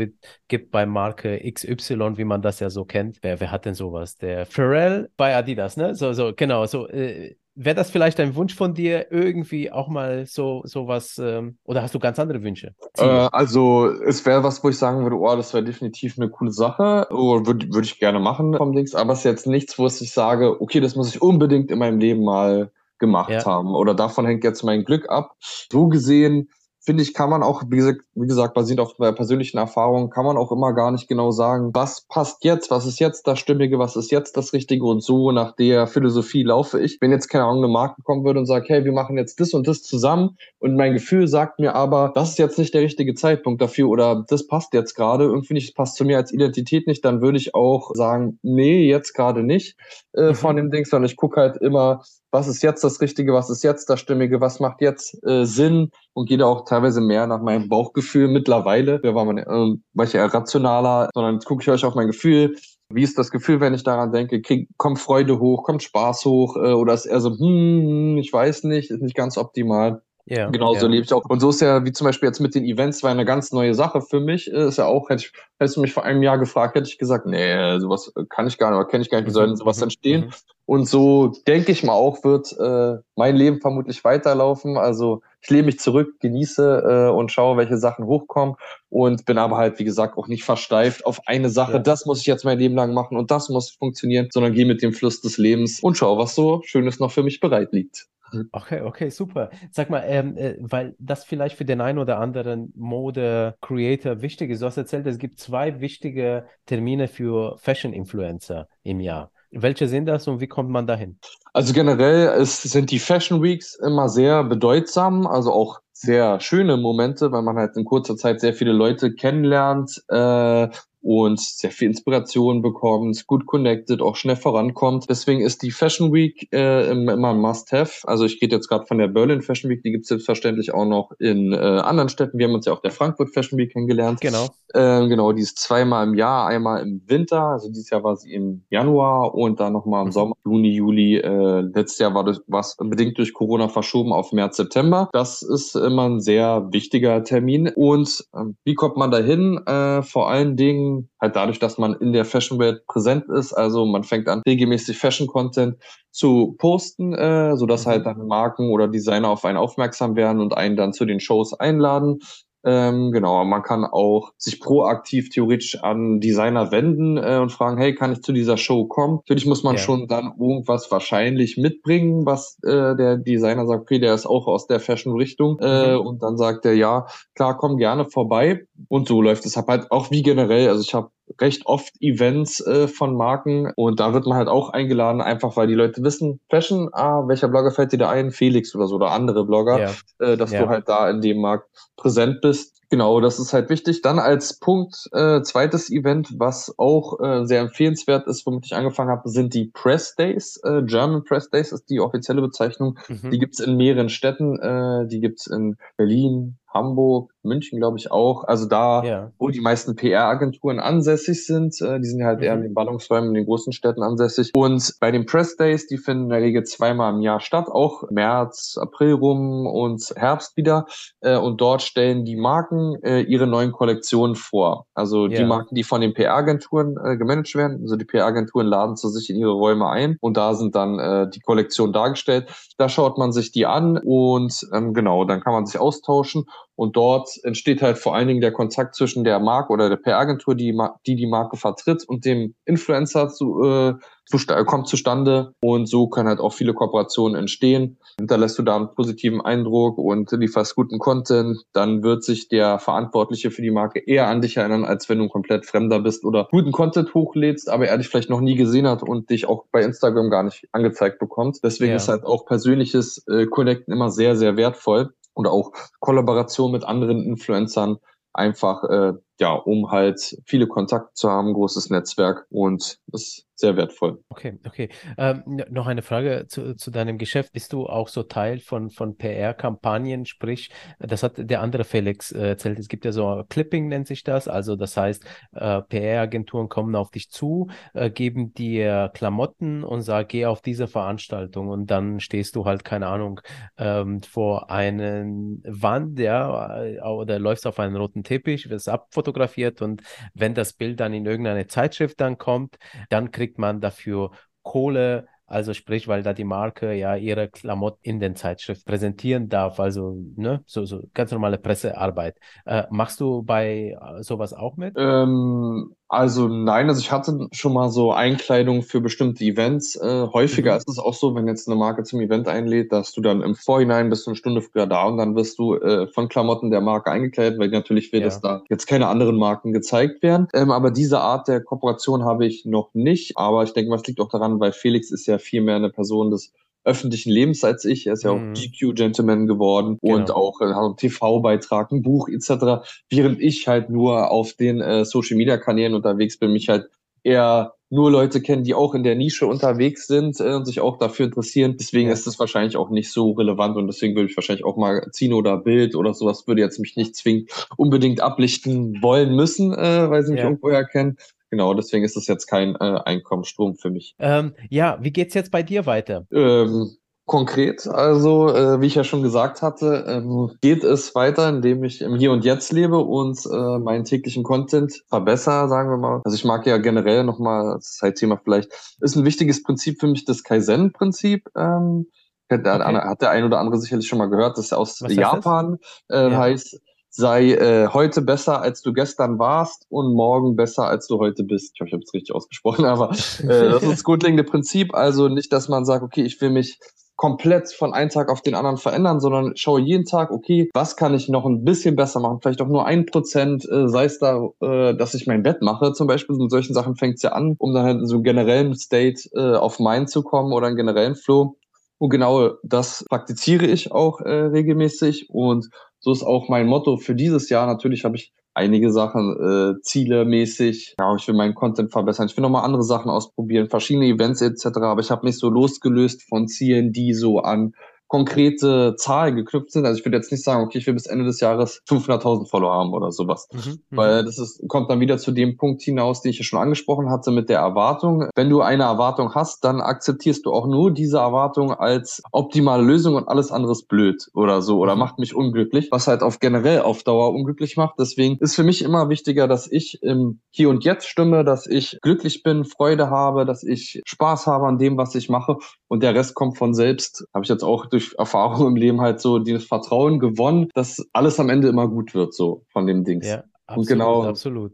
gibt bei Marke XY, wie man das ja so kennt. Wer, wer hat denn sowas? Der Pharrell bei Adidas, ne? So, so, genau, so. Äh, Wäre das vielleicht ein Wunsch von dir, irgendwie auch mal so sowas, ähm, oder hast du ganz andere Wünsche? Äh, also es wäre was, wo ich sagen würde, oh, das wäre definitiv eine coole Sache, oh, würde würd ich gerne machen vom Dings, aber es ist jetzt nichts, wo ich sage, okay, das muss ich unbedingt in meinem Leben mal gemacht ja. haben oder davon hängt jetzt mein Glück ab. So gesehen finde ich, kann man auch, wie gesagt, basierend auf persönlichen Erfahrungen, kann man auch immer gar nicht genau sagen, was passt jetzt, was ist jetzt das Stimmige, was ist jetzt das Richtige und so nach der Philosophie laufe ich. Wenn jetzt keine Ahnung eine Marke kommen würde und sagt, hey, wir machen jetzt das und das zusammen und mein Gefühl sagt mir aber, das ist jetzt nicht der richtige Zeitpunkt dafür oder das passt jetzt gerade, irgendwie nicht, das passt zu mir als Identität nicht, dann würde ich auch sagen, nee, jetzt gerade nicht äh, mhm. von dem Ding, sondern ich gucke halt immer, was ist jetzt das Richtige, was ist jetzt das Stimmige, was macht jetzt äh, Sinn und gehe da auch teilweise mehr nach meinem Bauchgefühl mittlerweile. Da war man, äh, war ich eher rationaler, sondern jetzt gucke ich euch auf mein Gefühl. Wie ist das Gefühl, wenn ich daran denke? Krieg, kommt Freude hoch, kommt Spaß hoch äh, oder ist eher so, hm, ich weiß nicht, ist nicht ganz optimal. Ja, genau so lebe ich auch. Und so ist ja, wie zum Beispiel jetzt mit den Events, war eine ganz neue Sache für mich. Ist ja auch, hätte ich, hättest du mich vor einem Jahr gefragt, hätte ich gesagt, nee, sowas kann ich gar nicht, oder kenne ich gar nicht, wie soll denn sowas mhm. entstehen? Mhm. Und so denke ich mal auch, wird äh, mein Leben vermutlich weiterlaufen. Also ich lehne mich zurück, genieße äh, und schaue, welche Sachen hochkommen und bin aber halt, wie gesagt, auch nicht versteift auf eine Sache. Ja. Das muss ich jetzt mein Leben lang machen und das muss funktionieren, sondern gehe mit dem Fluss des Lebens und schaue, was so Schönes noch für mich bereit liegt. Okay, okay, super. Sag mal, ähm, äh, weil das vielleicht für den einen oder anderen Mode-Creator wichtig ist. Du hast erzählt, es gibt zwei wichtige Termine für Fashion-Influencer im Jahr. Welche sind das und wie kommt man dahin? Also generell es sind die Fashion Weeks immer sehr bedeutsam, also auch sehr schöne Momente, weil man halt in kurzer Zeit sehr viele Leute kennenlernt, äh, und sehr viel Inspiration bekommt, gut connected, auch schnell vorankommt. Deswegen ist die Fashion Week äh, immer ein Must-Have. Also ich gehe jetzt gerade von der Berlin Fashion Week, die gibt es selbstverständlich auch noch in äh, anderen Städten. Wir haben uns ja auch der Frankfurt Fashion Week kennengelernt. Genau. Äh, genau, die ist zweimal im Jahr, einmal im Winter, also dieses Jahr war sie im Januar und dann nochmal im mhm. Sommer, Juni, Juli. Äh, letztes Jahr war das was bedingt durch Corona verschoben auf März, September. Das ist immer ein sehr wichtiger Termin. Und äh, wie kommt man dahin? Äh, vor allen Dingen halt dadurch, dass man in der Fashion-Welt präsent ist. Also man fängt an, regelmäßig Fashion-Content zu posten, äh, sodass mhm. halt dann Marken oder Designer auf einen aufmerksam werden und einen dann zu den Shows einladen. Ähm, genau, man kann auch sich proaktiv theoretisch an Designer wenden äh, und fragen, hey, kann ich zu dieser Show kommen? Natürlich muss man ja. schon dann irgendwas wahrscheinlich mitbringen, was äh, der Designer sagt, okay, der ist auch aus der Fashion-Richtung. Äh, mhm. Und dann sagt er, ja, klar, komm gerne vorbei. Und so läuft es halt auch wie generell. Also ich habe recht oft Events äh, von Marken und da wird man halt auch eingeladen, einfach weil die Leute wissen, Fashion, ah, welcher Blogger fällt dir da ein? Felix oder so oder andere Blogger, ja. äh, dass ja. du halt da in dem Markt präsent bist. Genau, das ist halt wichtig. Dann als Punkt, äh, zweites Event, was auch äh, sehr empfehlenswert ist, womit ich angefangen habe, sind die Press Days. Äh, German Press Days ist die offizielle Bezeichnung. Mhm. Die gibt's in mehreren Städten. Äh, die gibt's in Berlin, Hamburg, München, glaube ich, auch. Also da, ja. wo die meisten PR-Agenturen ansässig sind, äh, die sind halt mhm. eher in den Ballungsräumen in den großen Städten ansässig. Und bei den Press Days, die finden in der Regel zweimal im Jahr statt, auch März, April rum und Herbst wieder. Äh, und dort stellen die Marken äh, ihre neuen Kollektionen vor. Also ja. die Marken, die von den PR-Agenturen äh, gemanagt werden. Also die PR-Agenturen laden zu sich in ihre Räume ein und da sind dann äh, die Kollektionen dargestellt. Da schaut man sich die an und ähm, genau, dann kann man sich austauschen und dort entsteht halt vor allen Dingen der Kontakt zwischen der Marke oder der PR-Agentur, die, die die Marke vertritt und dem Influencer zu, äh, zu, kommt zustande. Und so können halt auch viele Kooperationen entstehen. Hinterlässt du da einen positiven Eindruck und lieferst guten Content, dann wird sich der Verantwortliche für die Marke eher an dich erinnern, als wenn du ein komplett Fremder bist oder guten Content hochlädst, aber er dich vielleicht noch nie gesehen hat und dich auch bei Instagram gar nicht angezeigt bekommt. Deswegen ja. ist halt auch persönliches äh, Connecten immer sehr, sehr wertvoll oder auch Kollaboration mit anderen Influencern, einfach äh, ja, um halt viele Kontakte zu haben, großes Netzwerk und das sehr wertvoll. Okay, okay. Ähm, noch eine Frage zu, zu deinem Geschäft. Bist du auch so Teil von, von PR-Kampagnen? Sprich, das hat der andere Felix äh, erzählt. Es gibt ja so Clipping, nennt sich das. Also, das heißt, äh, PR-Agenturen kommen auf dich zu, äh, geben dir Klamotten und sagen, geh auf diese Veranstaltung. Und dann stehst du halt, keine Ahnung, ähm, vor einen Wand, ja, äh, oder läufst auf einen roten Teppich, wirst abfotografiert und wenn das Bild dann in irgendeine Zeitschrift dann kommt, dann kriegt kriegt man dafür Kohle Also sprich, weil da die Marke ja ihre Klamotten in den Zeitschrift präsentieren darf, also ne, so, so ganz normale Pressearbeit. Äh, machst du bei äh, sowas auch mit? Ähm, also nein, also ich hatte schon mal so Einkleidung für bestimmte Events. Äh, häufiger mhm. ist es auch so, wenn jetzt eine Marke zum Event einlädt, dass du dann im Vorhinein bist du eine Stunde früher da und dann wirst du äh, von Klamotten der Marke eingekleidet, weil natürlich will, ja. dass da jetzt keine anderen Marken gezeigt werden. Ähm, aber diese Art der Kooperation habe ich noch nicht. Aber ich denke, was liegt auch daran, weil Felix ist ja viel mehr eine Person des öffentlichen Lebens als ich. Er ist ja auch mhm. GQ-Gentleman geworden genau. und auch äh, einen TV-Beitrag, ein Buch etc. Während ich halt nur auf den äh, Social-Media-Kanälen unterwegs bin, mich halt eher nur Leute kennen, die auch in der Nische unterwegs sind äh, und sich auch dafür interessieren. Deswegen ja. ist es wahrscheinlich auch nicht so relevant und deswegen würde ich wahrscheinlich auch mal Magazine oder Bild oder sowas würde jetzt mich nicht zwingen, unbedingt ablichten wollen müssen, äh, weil sie mich ja. irgendwoher kennen. Genau, deswegen ist es jetzt kein äh, Einkommensstrom für mich. Ähm, ja, wie geht's jetzt bei dir weiter? Ähm, konkret, also äh, wie ich ja schon gesagt hatte, ähm, geht es weiter, indem ich im Hier und Jetzt lebe und äh, meinen täglichen Content verbessere, sagen wir mal. Also ich mag ja generell nochmal, das Zeitthema vielleicht, ist ein wichtiges Prinzip für mich das Kaizen-Prinzip. Ähm, hat, der, okay. hat der ein oder andere sicherlich schon mal gehört, das ist aus Was Japan, das? Äh, ja. heißt sei äh, heute besser, als du gestern warst und morgen besser, als du heute bist. Ich hoffe, ich habe es richtig ausgesprochen, aber äh, das ist das grundlegende Prinzip. Also nicht, dass man sagt, okay, ich will mich komplett von einem Tag auf den anderen verändern, sondern schaue jeden Tag, okay, was kann ich noch ein bisschen besser machen? Vielleicht auch nur ein Prozent, äh, sei es da, äh, dass ich mein Bett mache. Zum Beispiel mit solchen Sachen fängt es ja an, um dann halt in so einen generellen State äh, auf Mind zu kommen oder einen generellen Flow. Und genau das praktiziere ich auch äh, regelmäßig und so ist auch mein Motto für dieses Jahr. Natürlich habe ich einige Sachen äh, Ziele mäßig. Ja, ich will meinen Content verbessern. Ich will nochmal andere Sachen ausprobieren, verschiedene Events etc. Aber ich habe mich so losgelöst von Zielen, die so an konkrete Zahlen geknüpft sind. Also ich würde jetzt nicht sagen, okay, ich will bis Ende des Jahres 500.000 Follower haben oder sowas. Mhm, mhm, Weil das ist, kommt dann wieder zu dem Punkt hinaus, den ich ja schon angesprochen hatte mit der Erwartung. Wenn du eine Erwartung hast, dann akzeptierst du auch nur diese Erwartung als optimale Lösung und alles andere ist blöd oder so oder mhm. macht mich unglücklich, was halt auf generell auf Dauer unglücklich macht. Deswegen ist für mich immer wichtiger, dass ich im Hier und Jetzt stimme, dass ich glücklich bin, Freude habe, dass ich Spaß habe an dem, was ich mache und der Rest kommt von selbst. Habe ich jetzt auch durch Erfahrung im Leben halt so dieses Vertrauen gewonnen, dass alles am Ende immer gut wird, so von dem Dings. Ja, absolut, und genau, absolut.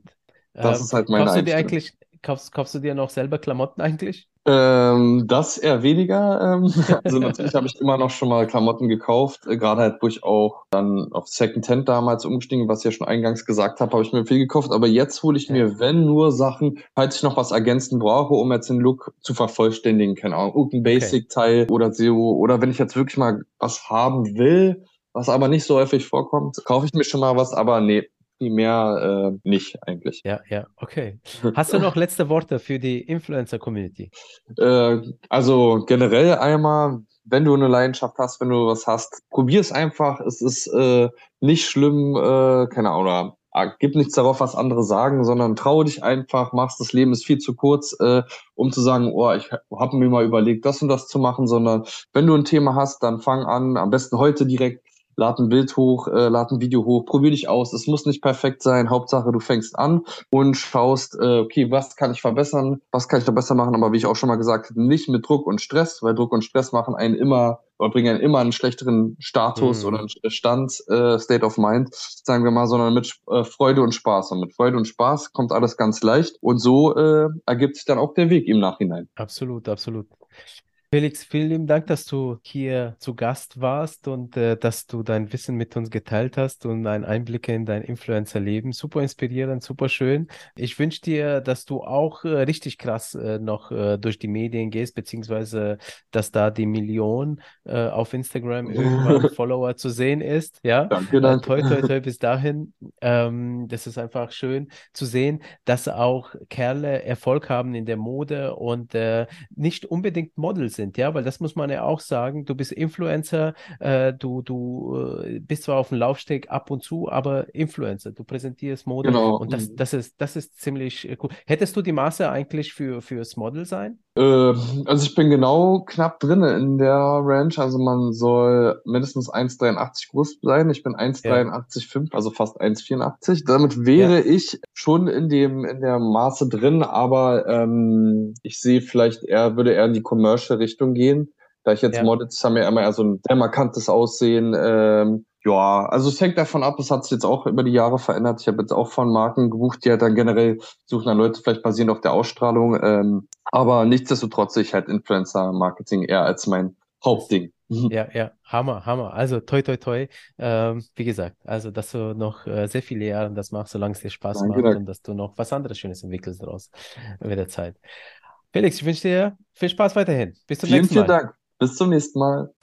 Das ähm, ist halt meine kaufst du dir eigentlich, kaufst, kaufst du dir noch selber Klamotten eigentlich? Ähm, das eher weniger. Ähm, also natürlich habe ich immer noch schon mal Klamotten gekauft, äh, gerade halt, wo ich auch dann auf Second Hand damals umgestiegen, was ich ja schon eingangs gesagt habe, habe ich mir viel gekauft. Aber jetzt hole ich mir, wenn nur Sachen, falls ich noch was ergänzen brauche, um jetzt den Look zu vervollständigen, keine Ahnung, irgendein Basic-Teil okay. oder so. Oder wenn ich jetzt wirklich mal was haben will, was aber nicht so häufig vorkommt, kaufe ich mir schon mal was, aber nee, mehr äh, nicht eigentlich. Ja, ja, okay. Hast du noch letzte Worte für die Influencer-Community? Äh, also generell einmal, wenn du eine Leidenschaft hast, wenn du was hast, probier es einfach. Es ist äh, nicht schlimm, äh, keine Ahnung, ah, gib nichts darauf, was andere sagen, sondern traue dich einfach, machst das Leben ist viel zu kurz, äh, um zu sagen, oh, ich habe mir mal überlegt, das und das zu machen, sondern wenn du ein Thema hast, dann fang an, am besten heute direkt lad ein Bild hoch, äh, lad ein Video hoch, probier dich aus. Es muss nicht perfekt sein. Hauptsache, du fängst an und schaust, äh, okay, was kann ich verbessern, was kann ich da besser machen, aber wie ich auch schon mal gesagt habe, nicht mit Druck und Stress, weil Druck und Stress machen einen immer oder bringen einen immer einen schlechteren Status mhm. oder einen Stand, äh, State of Mind, sagen wir mal, sondern mit äh, Freude und Spaß. Und mit Freude und Spaß kommt alles ganz leicht und so äh, ergibt sich dann auch der Weg im Nachhinein. Absolut, absolut. Felix, vielen lieben Dank, dass du hier zu Gast warst und äh, dass du dein Wissen mit uns geteilt hast und einen Einblick in dein Influencer-Leben. Super inspirierend, super schön. Ich wünsche dir, dass du auch äh, richtig krass äh, noch äh, durch die Medien gehst, beziehungsweise dass da die Million äh, auf Instagram irgendwann Follower zu sehen ist. Ja, danke, danke. toi, toi, toi, bis dahin. Ähm, das ist einfach schön zu sehen, dass auch Kerle Erfolg haben in der Mode und äh, nicht unbedingt Models sind sind, ja, weil das muss man ja auch sagen. Du bist Influencer, äh, du, du äh, bist zwar auf dem Laufsteg ab und zu, aber Influencer, du präsentierst Mode genau. und das, mhm. das ist, das ist ziemlich äh, cool. Hättest du die Maße eigentlich für fürs Model sein? Äh, also ich bin genau knapp drin in der Range. Also man soll mindestens 1,83 groß sein. Ich bin 1,83,5, ja. also fast 1,84. Damit wäre ja. ich schon in dem in der Maße drin, aber ähm, ich sehe vielleicht eher, würde eher in die Commercial-Richtung gehen. Da ich jetzt ja. Models haben ja immer so ein sehr markantes Aussehen. Ähm, ja, also es hängt davon ab, es hat sich jetzt auch über die Jahre verändert. Ich habe jetzt auch von Marken gebucht, die halt dann generell suchen dann Leute vielleicht basierend auf der Ausstrahlung. Ähm, aber nichtsdestotrotz ich halt Influencer-Marketing eher als mein Hauptding. Mhm. Ja, ja, Hammer, Hammer. Also toi, toi, toi. Ähm, wie gesagt, also dass du noch äh, sehr viele Jahre das machst, solange es dir Spaß Danke, macht und dass du noch was anderes Schönes entwickelst daraus mit der Zeit. Felix, ich wünsche dir viel Spaß weiterhin. Bis zum vielen, nächsten Mal. Vielen Dank. Bis zum nächsten Mal.